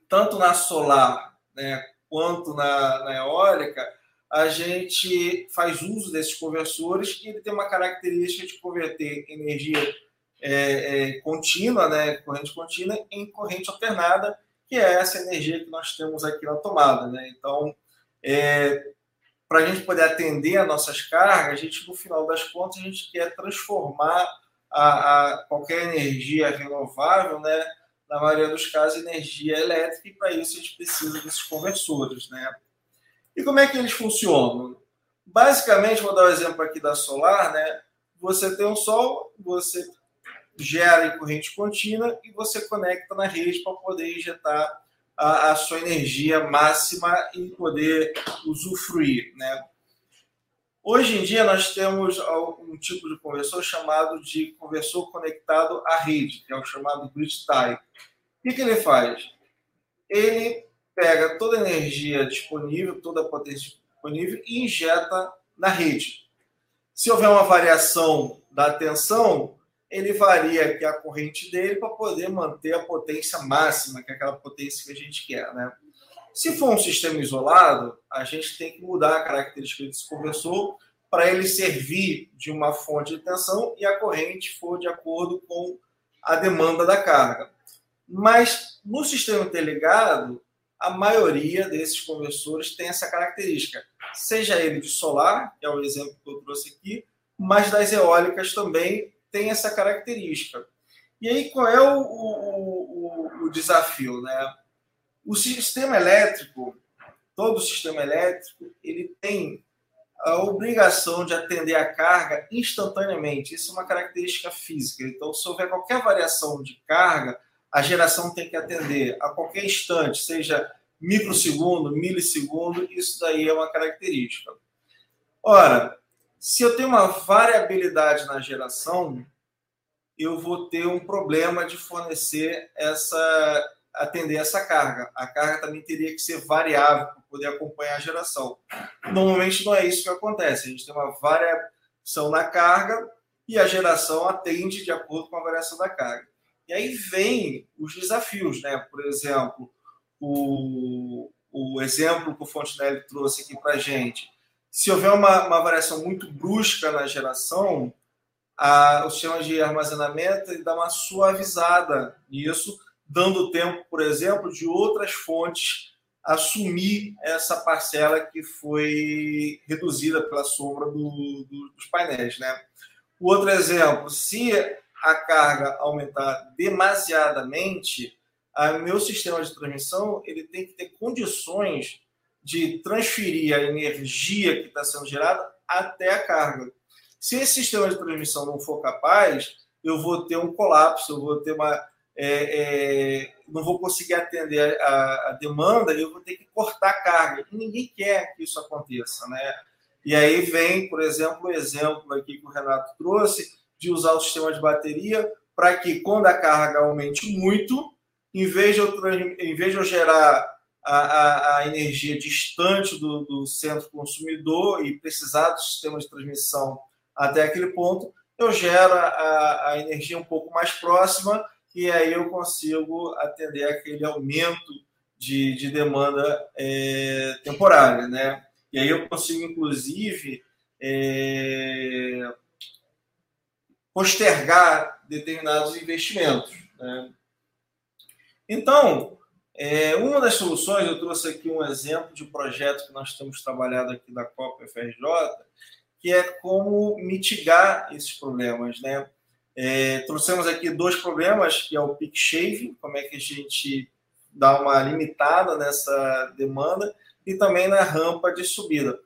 tanto na solar, né, quanto na, na eólica, a gente faz uso desses conversores e ele tem uma característica de converter energia é, é, contínua, né, corrente contínua, em corrente alternada, que é essa energia que nós temos aqui na tomada. Né? Então, é, para a gente poder atender as nossas cargas, a gente, no final das contas, a gente quer transformar a, a qualquer energia renovável, né, na maioria dos casos, energia elétrica, e para isso a gente precisa desses conversores. Né? E como é que eles funcionam? Basicamente, vou dar o um exemplo aqui da solar, né? Você tem um sol, você gera em corrente contínua e você conecta na rede para poder injetar a, a, sua energia máxima e poder usufruir, né? Hoje em dia nós temos um tipo de conversor chamado de conversor conectado à rede, que é o chamado grid tie. O que, que ele faz? Ele pega toda a energia disponível, toda a potência disponível e injeta na rede. Se houver uma variação da tensão, ele varia aqui a corrente dele para poder manter a potência máxima, que é aquela potência que a gente quer, né? Se for um sistema isolado, a gente tem que mudar a característica desse conversor para ele servir de uma fonte de tensão e a corrente for de acordo com a demanda da carga. Mas no sistema interligado, a maioria desses conversores tem essa característica, seja ele de solar, que é o exemplo que eu trouxe aqui, mas das eólicas também tem essa característica. E aí, qual é o, o, o, o desafio? Né? O sistema elétrico, todo sistema elétrico, ele tem a obrigação de atender a carga instantaneamente. Isso é uma característica física. Então, se houver qualquer variação de carga, a geração tem que atender a qualquer instante, seja microsegundo, milissegundo, isso daí é uma característica. Ora, se eu tenho uma variabilidade na geração, eu vou ter um problema de fornecer essa atender essa carga. A carga também teria que ser variável para poder acompanhar a geração. Normalmente não é isso que acontece. A gente tem uma variação na carga e a geração atende de acordo com a variação da carga. E aí vem os desafios, né? Por exemplo, o, o exemplo que o Fontenelle trouxe aqui para gente. Se houver uma, uma variação muito brusca na geração, a, o sistema de armazenamento dá uma suavizada nisso, dando tempo, por exemplo, de outras fontes assumir essa parcela que foi reduzida pela sombra do, do, dos painéis. Né? Outro exemplo, se a carga aumentar demasiadamente, o meu sistema de transmissão ele tem que ter condições de transferir a energia que está sendo gerada até a carga. Se esse sistema de transmissão não for capaz, eu vou ter um colapso, eu vou ter uma. É, é, não vou conseguir atender a, a, demanda eu vou ter que cortar a carga. E ninguém quer que isso aconteça. Né? E aí vem, por exemplo, o exemplo aqui que o Renato trouxe de usar o sistema de bateria para que, quando a carga aumente muito, em vez de eu, em vez de eu gerar a, a, a energia distante do, do, centro consumidor e precisar do sistema de transmissão até aquele ponto, eu gero a, a energia um pouco mais próxima e aí eu consigo atender aquele aumento de, de demanda é, temporária, né? E aí eu consigo, inclusive, é, postergar determinados investimentos. Né? Então, é, uma das soluções, eu trouxe aqui um exemplo de projeto que nós temos trabalhado aqui da Copa FRJ, que é como mitigar esses problemas, né? É, trouxemos aqui dois problemas, que é o peak shave, como é que a gente dá uma limitada nessa demanda, e também na rampa de subida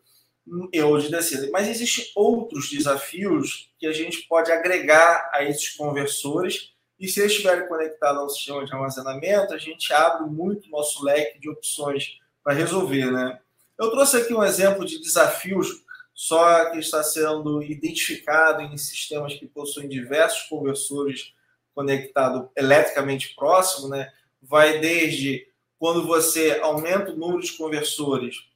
ou de descida. Mas existem outros desafios que a gente pode agregar a esses conversores, e se eles estiverem conectados ao sistema de armazenamento, a gente abre muito nosso leque de opções para resolver, né? Eu trouxe aqui um exemplo de desafios só que está sendo identificado em sistemas que possuem diversos conversores conectados eletricamente próximo, né? Vai desde quando você aumenta o número de conversores,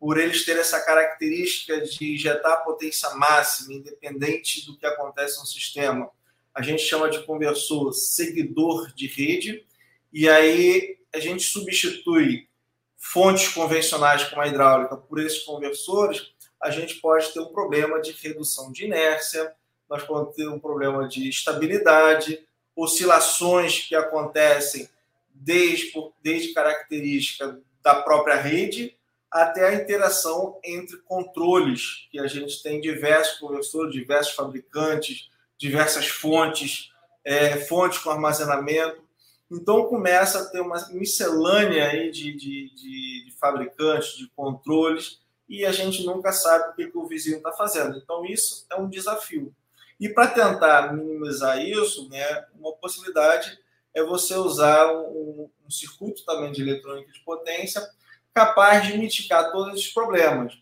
por eles terem essa característica de injetar potência máxima, independente do que acontece no sistema. A gente chama de conversor seguidor de rede, e aí a gente substitui fontes convencionais como a hidráulica por esses conversores, a gente pode ter um problema de redução de inércia, nós podemos ter um problema de estabilidade, oscilações que acontecem desde, desde característica da própria rede até a interação entre controles, que a gente tem diversos conversores, diversos fabricantes, diversas fontes, é, fontes com armazenamento. Então começa a ter uma miscelânea aí de, de, de, de fabricantes, de controles, e a gente nunca sabe o que, que o vizinho está fazendo. Então isso é um desafio. E para tentar minimizar isso, né, uma possibilidade é você usar um, um circuito também de eletrônica de potência capaz de mitigar todos esses problemas.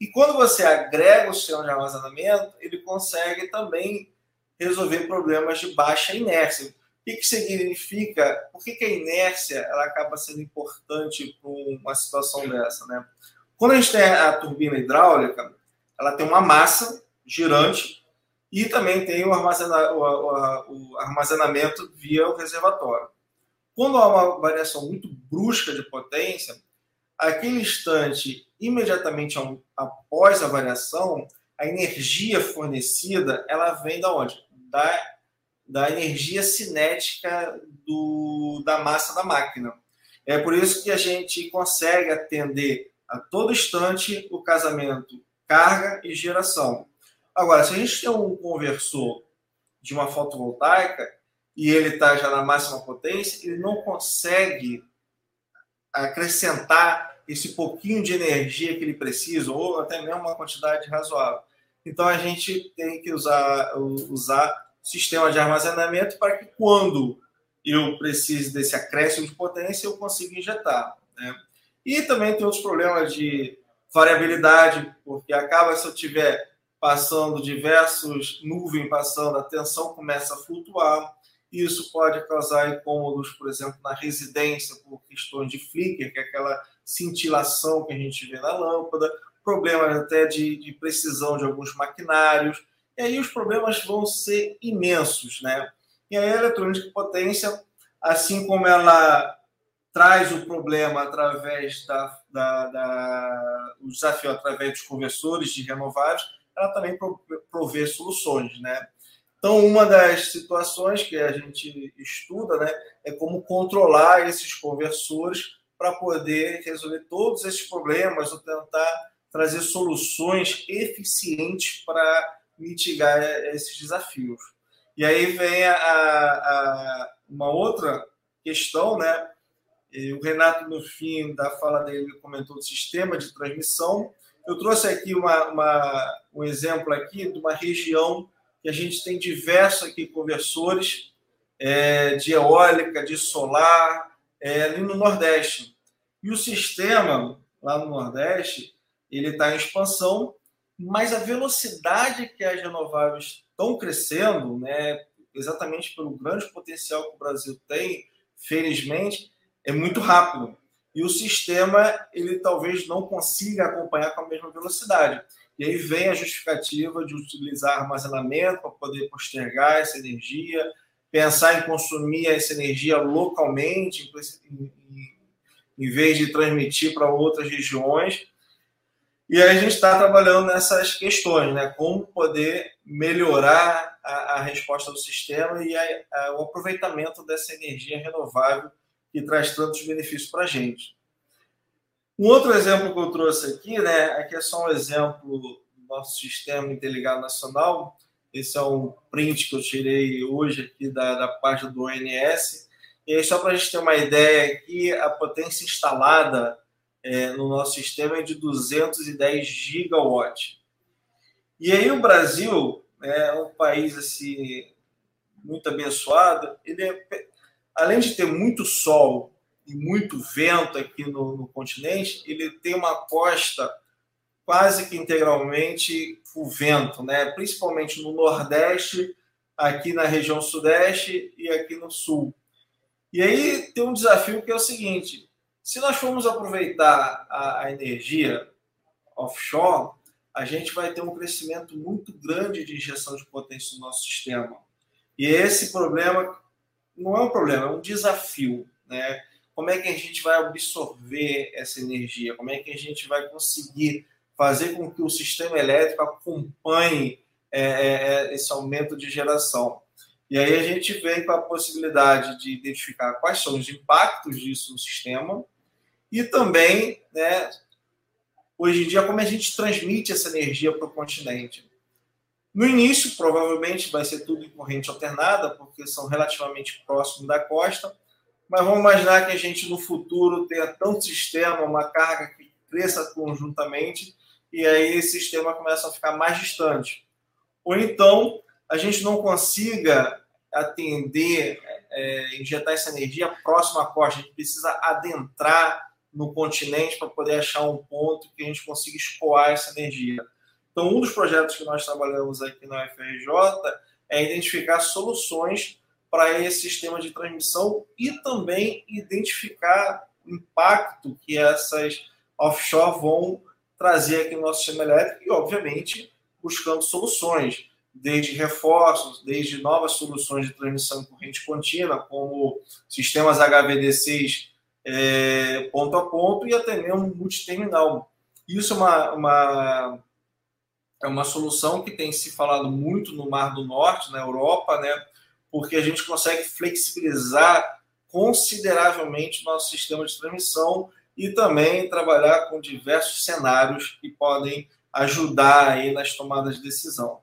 E quando você agrega o sistema de armazenamento, ele consegue também resolver problemas de baixa inércia que, que significa? Por que, que a inércia ela acaba sendo importante para uma situação dessa? Né? Quando a gente tem a turbina hidráulica, ela tem uma massa girante e também tem o, armazena, o, o, o armazenamento via o reservatório. Quando há uma variação muito brusca de potência, aquele instante, imediatamente após a variação, a energia fornecida ela vem da onde? Da da energia cinética do, da massa da máquina. É por isso que a gente consegue atender a todo instante o casamento carga e geração. Agora, se a gente tem um conversor de uma fotovoltaica e ele está já na máxima potência, ele não consegue acrescentar esse pouquinho de energia que ele precisa, ou até mesmo uma quantidade razoável. Então a gente tem que usar, usar sistema de armazenamento para que quando eu precise desse acréscimo de potência, eu consiga injetar. Né? E também tem outros problemas de variabilidade, porque acaba se eu tiver passando diversos nuvens passando, a tensão começa a flutuar. Isso pode causar incômodos, por exemplo, na residência, por questões de flicker, que é aquela cintilação que a gente vê na lâmpada, problemas até de, de precisão de alguns maquinários. E aí os problemas vão ser imensos, né? E a eletrônica potência, assim como ela traz o problema através da, da, da o desafio através dos conversores de renováveis, ela também provê soluções, né? Então, uma das situações que a gente estuda né, é como controlar esses conversores para poder resolver todos esses problemas ou tentar trazer soluções eficientes para mitigar esses desafios. E aí vem a, a, uma outra questão, né? O Renato, no fim da fala dele, comentou do sistema de transmissão. Eu trouxe aqui uma, uma, um exemplo aqui de uma região que a gente tem diversos aqui conversores é, de eólica, de solar, é, ali no Nordeste. E o sistema lá no Nordeste, ele está em expansão mas a velocidade que as renováveis estão crescendo, né, exatamente pelo grande potencial que o Brasil tem, felizmente, é muito rápido. E o sistema, ele talvez não consiga acompanhar com a mesma velocidade. E aí vem a justificativa de utilizar armazenamento para poder postergar essa energia, pensar em consumir essa energia localmente, em, em, em vez de transmitir para outras regiões. E aí a gente está trabalhando nessas questões, né? Como poder melhorar a, a resposta do sistema e a, a, o aproveitamento dessa energia renovável que traz tantos benefícios para a gente. Um outro exemplo que eu trouxe aqui, né? Aqui é só um exemplo nosso sistema interligado nacional. Esse é um print que eu tirei hoje aqui da, da página do ONS. E aí, só para a gente ter uma ideia aqui, a potência instalada é, no nosso sistema é de 210 gigawatts. E aí o Brasil né, é um país assim muito abençoado. Ele é, além de ter muito sol e muito vento aqui no, no continente, ele tem uma costa quase que integralmente o vento, né? principalmente no Nordeste, aqui na região Sudeste e aqui no Sul. E aí tem um desafio que é o seguinte: se nós formos aproveitar a, a energia offshore, a gente vai ter um crescimento muito grande de injeção de potência no nosso sistema. E esse problema não é um problema, é um desafio. Né? Como é que a gente vai absorver essa energia? Como é que a gente vai conseguir fazer com que o sistema elétrico acompanhe é, é, é, esse aumento de geração. E aí a gente vem com a possibilidade de identificar quais são os impactos disso no sistema e também, né, hoje em dia, como a gente transmite essa energia para o continente. No início, provavelmente vai ser tudo em corrente alternada, porque são relativamente próximos da costa, mas vamos imaginar que a gente no futuro tenha tanto sistema, uma carga que cresça conjuntamente, e aí esse sistema começa a ficar mais distante. Ou então a gente não consiga atender, é, injetar essa energia próxima à costa, a gente precisa adentrar no continente para poder achar um ponto que a gente consiga escoar essa energia. Então, um dos projetos que nós trabalhamos aqui na UFRJ é identificar soluções para esse sistema de transmissão e também identificar o impacto que essas offshore vão trazer aqui no nosso sistema elétrico e, obviamente, buscando soluções, desde reforços, desde novas soluções de transmissão em corrente contínua, como sistemas HVDCs é, ponto a ponto e até mesmo multiterminal. Isso é uma, uma, é uma solução que tem se falado muito no Mar do Norte, na Europa, né? porque a gente consegue flexibilizar consideravelmente o nosso sistema de transmissão e também trabalhar com diversos cenários que podem ajudar aí nas tomadas de decisão.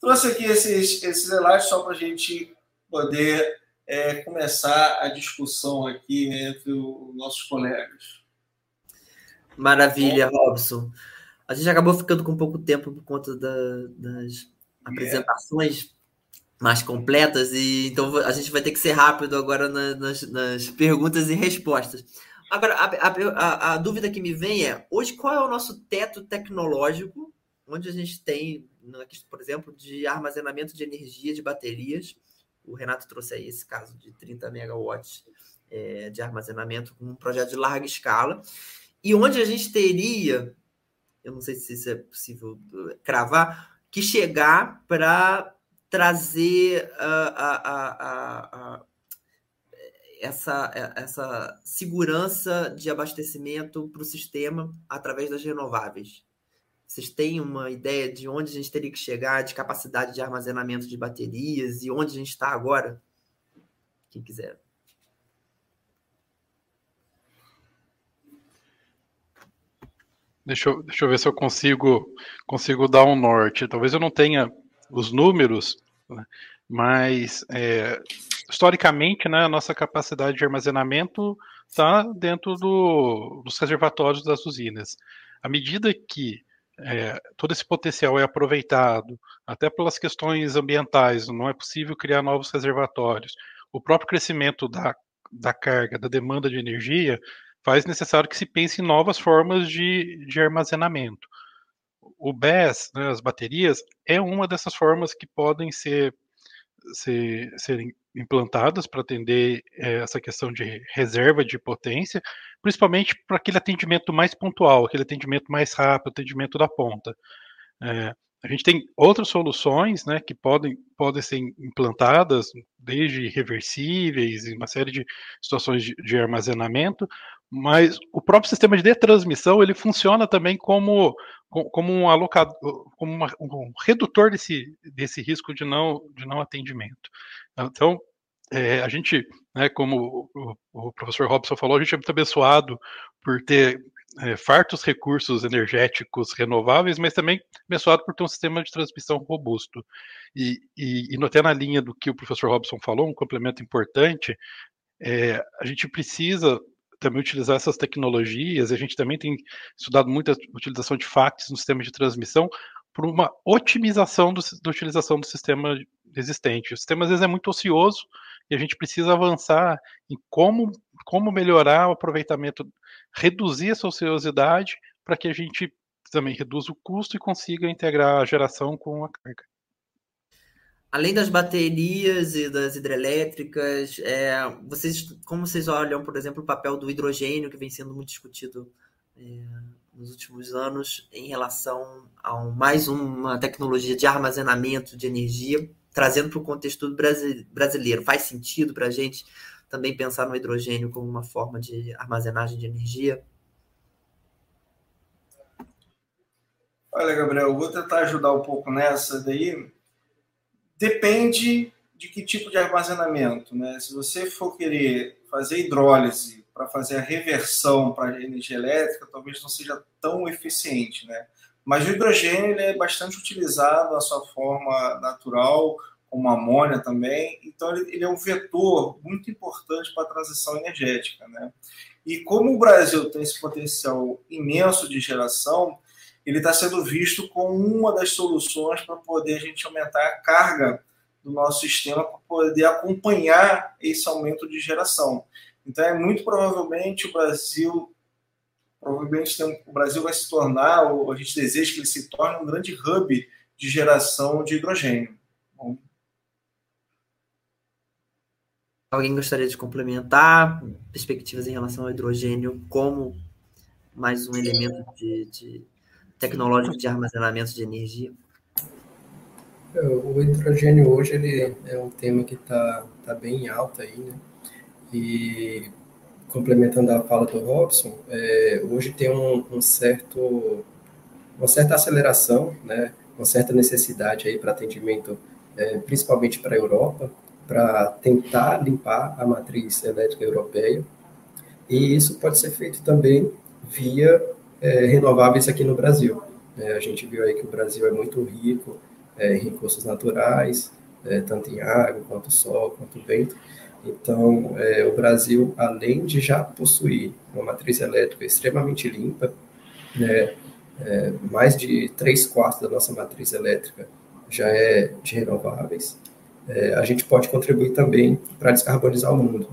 Trouxe aqui esses, esses slides só para a gente poder é, começar a discussão aqui entre os nossos colegas. Maravilha, Robson. A gente acabou ficando com pouco tempo por conta da, das apresentações mais completas, e então a gente vai ter que ser rápido agora nas, nas perguntas e respostas. Agora, a, a, a, dúvida que me vem é: hoje, qual é o nosso teto tecnológico, onde a gente tem, por exemplo, de armazenamento de energia de baterias? O Renato trouxe aí esse caso de 30 megawatts é, de armazenamento com um projeto de larga escala. E onde a gente teria, eu não sei se isso é possível uh, cravar, que chegar para trazer a, a, a, essa, é, essa segurança de abastecimento para o sistema através das renováveis? Vocês têm uma ideia de onde a gente teria que chegar, de capacidade de armazenamento de baterias e onde a gente está agora? Quem quiser. Deixa eu, deixa eu ver se eu consigo, consigo dar um norte. Talvez eu não tenha os números, né? mas é, historicamente, né, a nossa capacidade de armazenamento está dentro do, dos reservatórios das usinas. À medida que é, todo esse potencial é aproveitado, até pelas questões ambientais, não é possível criar novos reservatórios. O próprio crescimento da, da carga, da demanda de energia, faz necessário que se pense em novas formas de, de armazenamento. O BES, né, as baterias, é uma dessas formas que podem ser, ser serem implantadas para atender é, essa questão de reserva de potência, principalmente para aquele atendimento mais pontual, aquele atendimento mais rápido, atendimento da ponta. É, a gente tem outras soluções né, que podem, podem ser implantadas, desde reversíveis e uma série de situações de, de armazenamento, mas o próprio sistema de transmissão ele funciona também como, como um alocador, como uma, um redutor desse, desse risco de não, de não atendimento. Então, é, a gente, né, como o, o, professor Robson falou, a gente é muito abençoado por ter é, fartos recursos energéticos renováveis, mas também abençoado por ter um sistema de transmissão robusto. E, e, e até na linha do que o professor Robson falou, um complemento importante, é, a gente precisa também utilizar essas tecnologias, a gente também tem estudado muito a utilização de fax no sistema de transmissão por uma otimização do, da utilização do sistema existente. O sistema às vezes é muito ocioso e a gente precisa avançar em como, como melhorar o aproveitamento, reduzir essa ociosidade para que a gente também reduza o custo e consiga integrar a geração com a carga. Além das baterias e das hidrelétricas, é, vocês, como vocês olham, por exemplo, o papel do hidrogênio, que vem sendo muito discutido é, nos últimos anos, em relação a um, mais uma tecnologia de armazenamento de energia, trazendo para o contexto brasileiro? Faz sentido para a gente também pensar no hidrogênio como uma forma de armazenagem de energia? Olha, Gabriel, vou tentar ajudar um pouco nessa daí Depende de que tipo de armazenamento. Né? Se você for querer fazer hidrólise para fazer a reversão para a energia elétrica, talvez não seja tão eficiente. Né? Mas o hidrogênio ele é bastante utilizado na sua forma natural, como amônia também. Então, ele, é um vetor muito importante para a transição energética. Né? E como o Brasil tem esse potencial imenso de geração, ele está sendo visto como uma das soluções para poder a gente aumentar a carga do nosso sistema para poder acompanhar esse aumento de geração. Então, é muito provavelmente o Brasil provavelmente o Brasil vai se tornar, ou a gente deseja que ele se torne um grande hub de geração de hidrogênio. Bom. Alguém gostaria de complementar perspectivas em relação ao hidrogênio como mais um elemento de, de tecnológico de armazenamento de energia? É, o hidrogênio hoje ele é um tema que está tá bem alto aí, né? E complementando a fala do Robson, é, hoje tem um, um, certo, uma certa aceleração, né? Uma certa necessidade aí para atendimento, é, principalmente para a Europa, para tentar limpar a matriz elétrica europeia. E isso pode ser feito também via é, renováveis aqui no Brasil. É, a gente viu aí que o Brasil é muito rico é, em recursos naturais, é, tanto em água, quanto sol, quanto vento. Então, é, o Brasil, além de já possuir uma matriz elétrica extremamente limpa, né, é, mais de três quartos da nossa matriz elétrica já é de renováveis, a gente pode contribuir também para descarbonizar o mundo.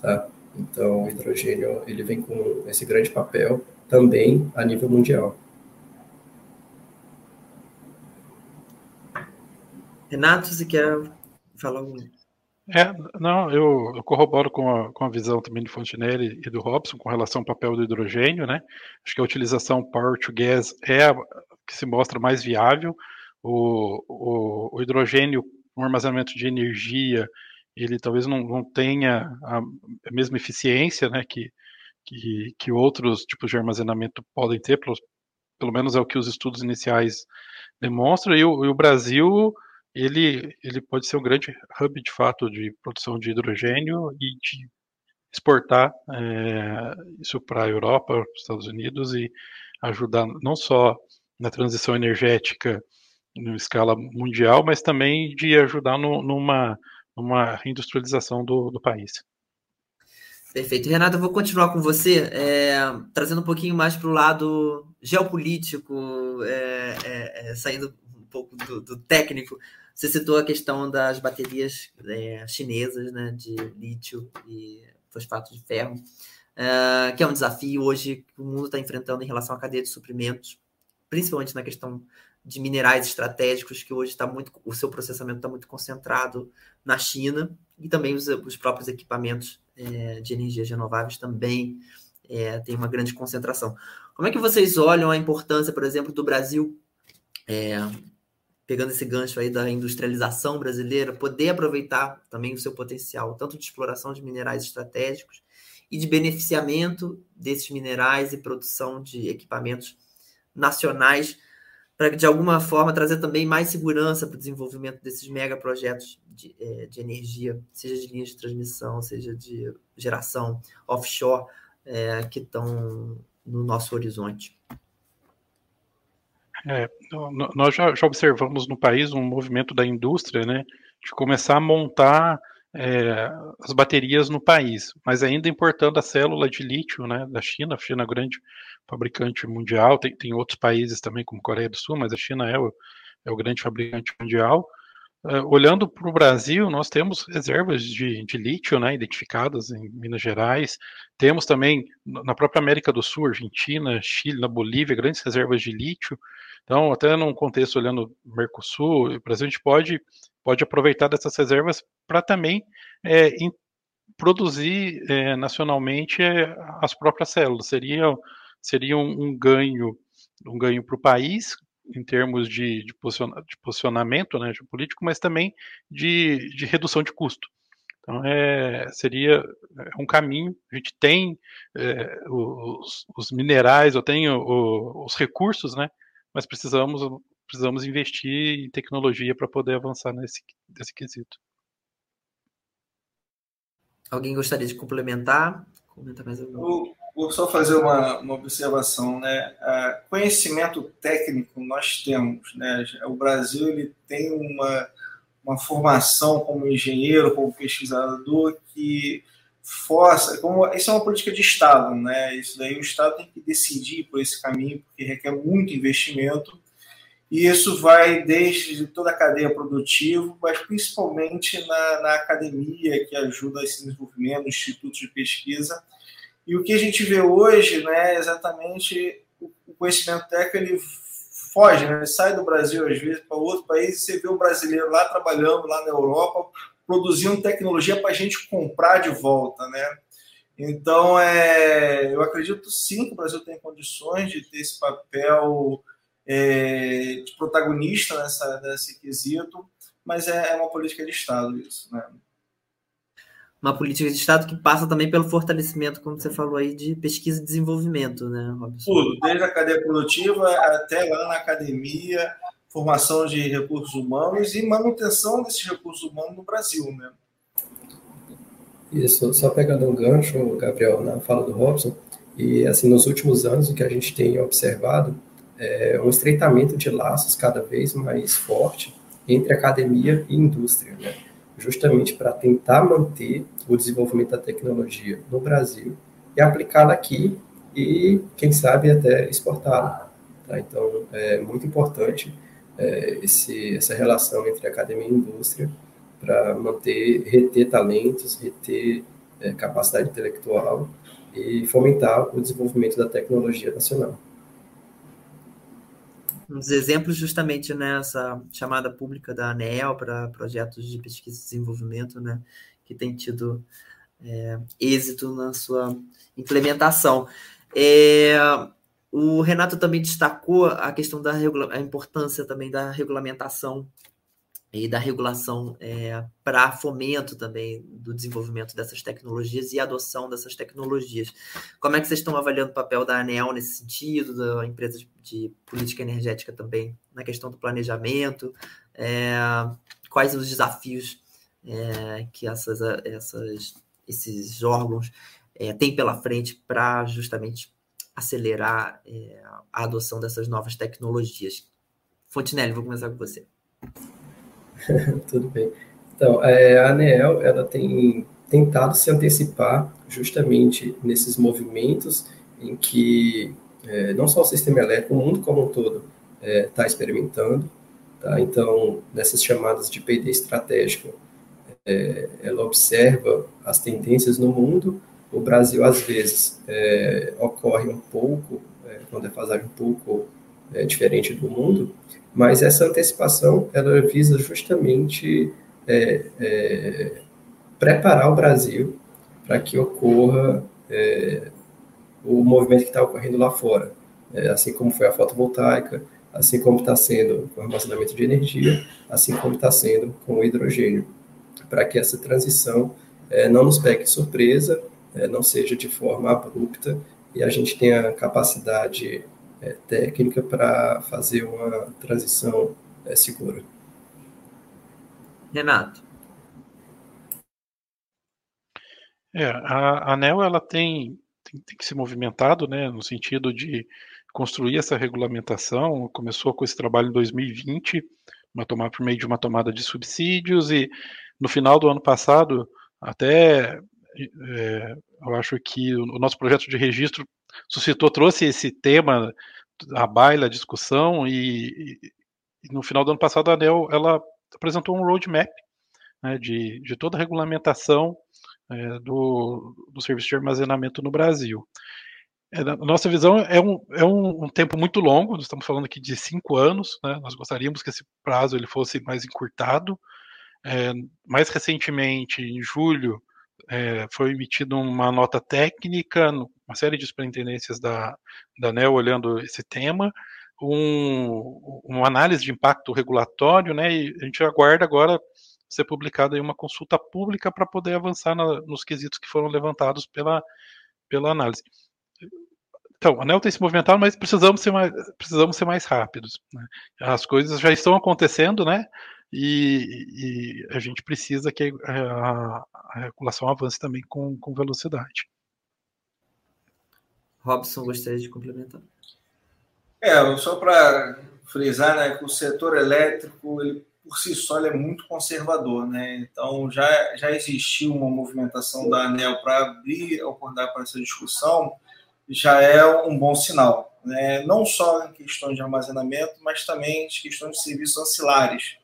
Tá? Então, o hidrogênio ele vem com esse grande papel também a nível mundial. Renato, você quer falar algum? É, não, eu, eu corroboro com a, com a visão também do Fontenelle e do Robson com relação ao papel do hidrogênio, né? Acho que a utilização power to gas é a que se mostra mais viável. O, o, o hidrogênio, um armazenamento de energia, ele talvez não, não tenha a, a mesma eficiência, né, que, que, que outros tipos de armazenamento podem ter, pelo, pelo menos é o que os estudos iniciais demonstram, e o, e o Brasil ele, ele pode ser um grande hub de fato de produção de hidrogênio e de exportar é, isso para a Europa, para os Estados Unidos e ajudar não só na transição energética em escala mundial, mas também de ajudar no, numa, numa reindustrialização do, do país. Perfeito. Renato, eu vou continuar com você, é, trazendo um pouquinho mais para o lado geopolítico, é, é, é, saindo um pouco do, do, técnico. Você citou a questão das baterias é, chinesas, né, de lítio e fosfato de ferro, é, que é um desafio hoje que o mundo está enfrentando em relação à cadeia de suprimentos, principalmente na questão de minerais estratégicos, que hoje está muito, o seu processamento está muito concentrado na China, e também os, os próprios equipamentos é, de energias renováveis também é, tem uma grande concentração. Como é que vocês olham a importância, por exemplo, do Brasil, é, pegando esse gancho aí da industrialização brasileira, poder aproveitar também o seu potencial, tanto de exploração de minerais estratégicos e de beneficiamento desses minerais e produção de equipamentos nacionais para de alguma forma trazer também mais segurança para o desenvolvimento desses megaprojetos de, é, de energia, seja de linhas de transmissão, seja de geração offshore, é, que estão no nosso horizonte? É, nós já, já, observamos no país um movimento da indústria, né, de começar a montar é, as baterias no país, mas ainda importando a célula de lítio, né, da China. A China é grande fabricante mundial, tem, tem outros países também, como Coreia do Sul, mas a China é o, é o grande fabricante mundial. Uh, olhando para o Brasil, nós temos reservas de, de, lítio né, identificadas em Minas Gerais, temos também na própria América do Sul, Argentina, Chile, na Bolívia, grandes reservas de lítio. Então, até num contexto olhando Mercosul, o Brasil a gente pode, pode aproveitar dessas reservas para também é, produzir é, nacionalmente é, as próprias células. Seria, seria um, um ganho um ganho para o país, em termos de, de, de posicionamento né, político, mas também de, de redução de custo. Então, é, seria é um caminho. A gente tem é, os, os, minerais, eu tenho o, os recursos, né? Mas precisamos, precisamos investir em tecnologia para poder avançar nesse, nesse quesito. Alguém gostaria de complementar? Comenta mais algum vou só fazer uma, uma observação, né? Uh, conhecimento técnico nós temos, né? O Brasil ele tem uma, uma formação como engenheiro, como pesquisador que força, como isso é uma política de Estado, né? Isso daí o Estado tem que decidir por esse caminho porque requer muito investimento e isso vai desde toda a cadeia produtiva, mas principalmente na, na academia que ajuda esse desenvolvimento, institutos de pesquisa e o que a gente vê hoje, né, é exatamente o conhecimento técnico ele foge, né? ele sai do Brasil às vezes para outro país e você vê o brasileiro lá trabalhando lá na Europa, produzindo tecnologia para a gente comprar de volta, né? Então, é, eu acredito sim que o Brasil tem condições de ter esse papel é, de protagonista nessa, nesse quesito, mas é, é uma política de Estado isso, né? Uma política de Estado que passa também pelo fortalecimento, como você falou aí, de pesquisa e desenvolvimento, né, Robson? Tudo, desde a cadeia produtiva até lá na academia, formação de recursos humanos e manutenção desses recursos humanos no Brasil, né? Isso, só pegando um gancho, Gabriel, na fala do Robson, e assim, nos últimos anos, o que a gente tem observado é um estreitamento de laços cada vez mais forte entre academia e indústria, né? Justamente para tentar manter o desenvolvimento da tecnologia no Brasil e aplicá-la aqui e, quem sabe, até exportá-la. Tá? Então, é muito importante é, esse, essa relação entre academia e indústria para manter, reter talentos, reter é, capacidade intelectual e fomentar o desenvolvimento da tecnologia nacional uns exemplos justamente nessa chamada pública da ANEL para projetos de pesquisa e desenvolvimento, né, que tem tido é, êxito na sua implementação. É, o Renato também destacou a questão da a importância também da regulamentação e da regulação é, para fomento também do desenvolvimento dessas tecnologias e adoção dessas tecnologias. Como é que vocês estão avaliando o papel da ANEL nesse sentido, da empresa de, de política energética também, na questão do planejamento? É, quais os desafios é, que essas, essas, esses órgãos é, têm pela frente para justamente acelerar é, a adoção dessas novas tecnologias? Fontinelli, vou começar com você. Tudo bem. Então, é, a ANEEL, ela tem tentado se antecipar justamente nesses movimentos em que é, não só o sistema elétrico, o mundo como um todo está é, experimentando. Tá? Então, nessas chamadas de P&D estratégico, é, ela observa as tendências no mundo. O Brasil, às vezes, é, ocorre um pouco, é, com defasagem um pouco é, diferente do mundo, mas essa antecipação ela visa justamente é, é, preparar o Brasil para que ocorra é, o movimento que está ocorrendo lá fora, é, assim como foi a fotovoltaica, assim como está sendo com o armazenamento de energia, assim como está sendo com o hidrogênio, para que essa transição é, não nos pegue surpresa, é, não seja de forma abrupta e a gente tenha capacidade é, técnica para fazer uma transição é, segura. Renato. É, a ANEL ela tem, tem, tem, que ser movimentado, né, no sentido de construir essa regulamentação. Começou com esse trabalho em 2020, uma tomada por meio de uma tomada de subsídios e no final do ano passado, até é, eu acho que o, o nosso projeto de registro suscitou, trouxe esse tema à baila, à discussão e, e, no final do ano passado a ANEL ela apresentou um roadmap né, de, de toda a regulamentação é, do, do serviço de armazenamento no Brasil. É, a nossa visão é, um, é um, um, tempo muito longo, nós estamos falando aqui de cinco anos, né, nós gostaríamos que esse prazo ele fosse mais encurtado. É, mais recentemente, em julho, é, foi emitida uma nota técnica, uma série de superintendências da, da ANEL olhando esse tema, um, uma análise de impacto regulatório, né, e a gente aguarda agora ser publicada uma consulta pública para poder avançar na, nos quesitos que foram levantados pela, pela análise. Então, a ANEL tem se movimentado, mas precisamos ser mais, precisamos ser mais rápidos. Né? As coisas já estão acontecendo, né? E, e a gente precisa que a, a, regulação avance também com, com velocidade. Robson, gostaria de complementar? É, só para frisar, né, que o setor elétrico, ele por si só ele é muito conservador, né? Então já, já existiu uma movimentação da ANEL para abrir a oportunidade para essa discussão, já é um bom sinal, né? Não só em questões de armazenamento, mas também em questões de serviços ancilares.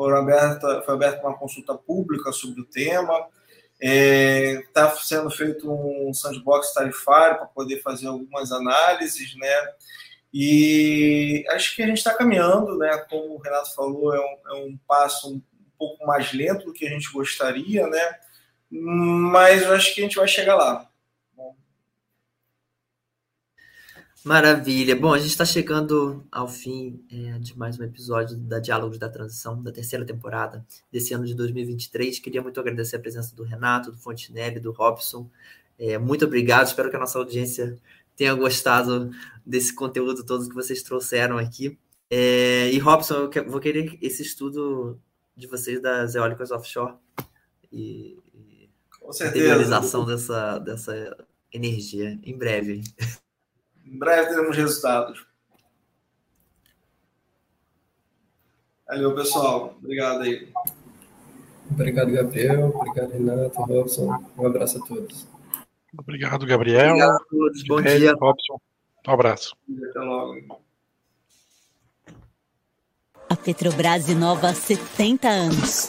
Foram aberta, foi aberta uma consulta pública sobre o tema, está é, tá sendo feito um sandbox tarifário para poder fazer algumas análises, né? E acho que a gente está caminhando, né? Como o Renato falou, é um, é um passo um pouco mais lento do que a gente gostaria, né? Mas eu acho que a gente vai chegar lá. Maravilha. Bom, a gente está chegando ao fim é, de mais um episódio da Diálogos da Transição, da terceira temporada desse ano de 2023. Queria muito agradecer a presença do Renato, do Fontinelli, do Robson. É, muito obrigado. Espero que a nossa audiência tenha gostado desse conteúdo todo que vocês trouxeram aqui. É, e Robson, eu vou querer esse estudo de vocês das eólicas offshore e, e a dessa, dessa energia em breve. Em breve teremos resultados. Valeu, pessoal. Obrigado aí. Obrigado, Gabriel. Obrigado, Renato, Robson. Um abraço a todos. Obrigado, Gabriel. Obrigado a todos. Bom dia. Robson. Um abraço. Até logo. A Petrobras inova há 70 anos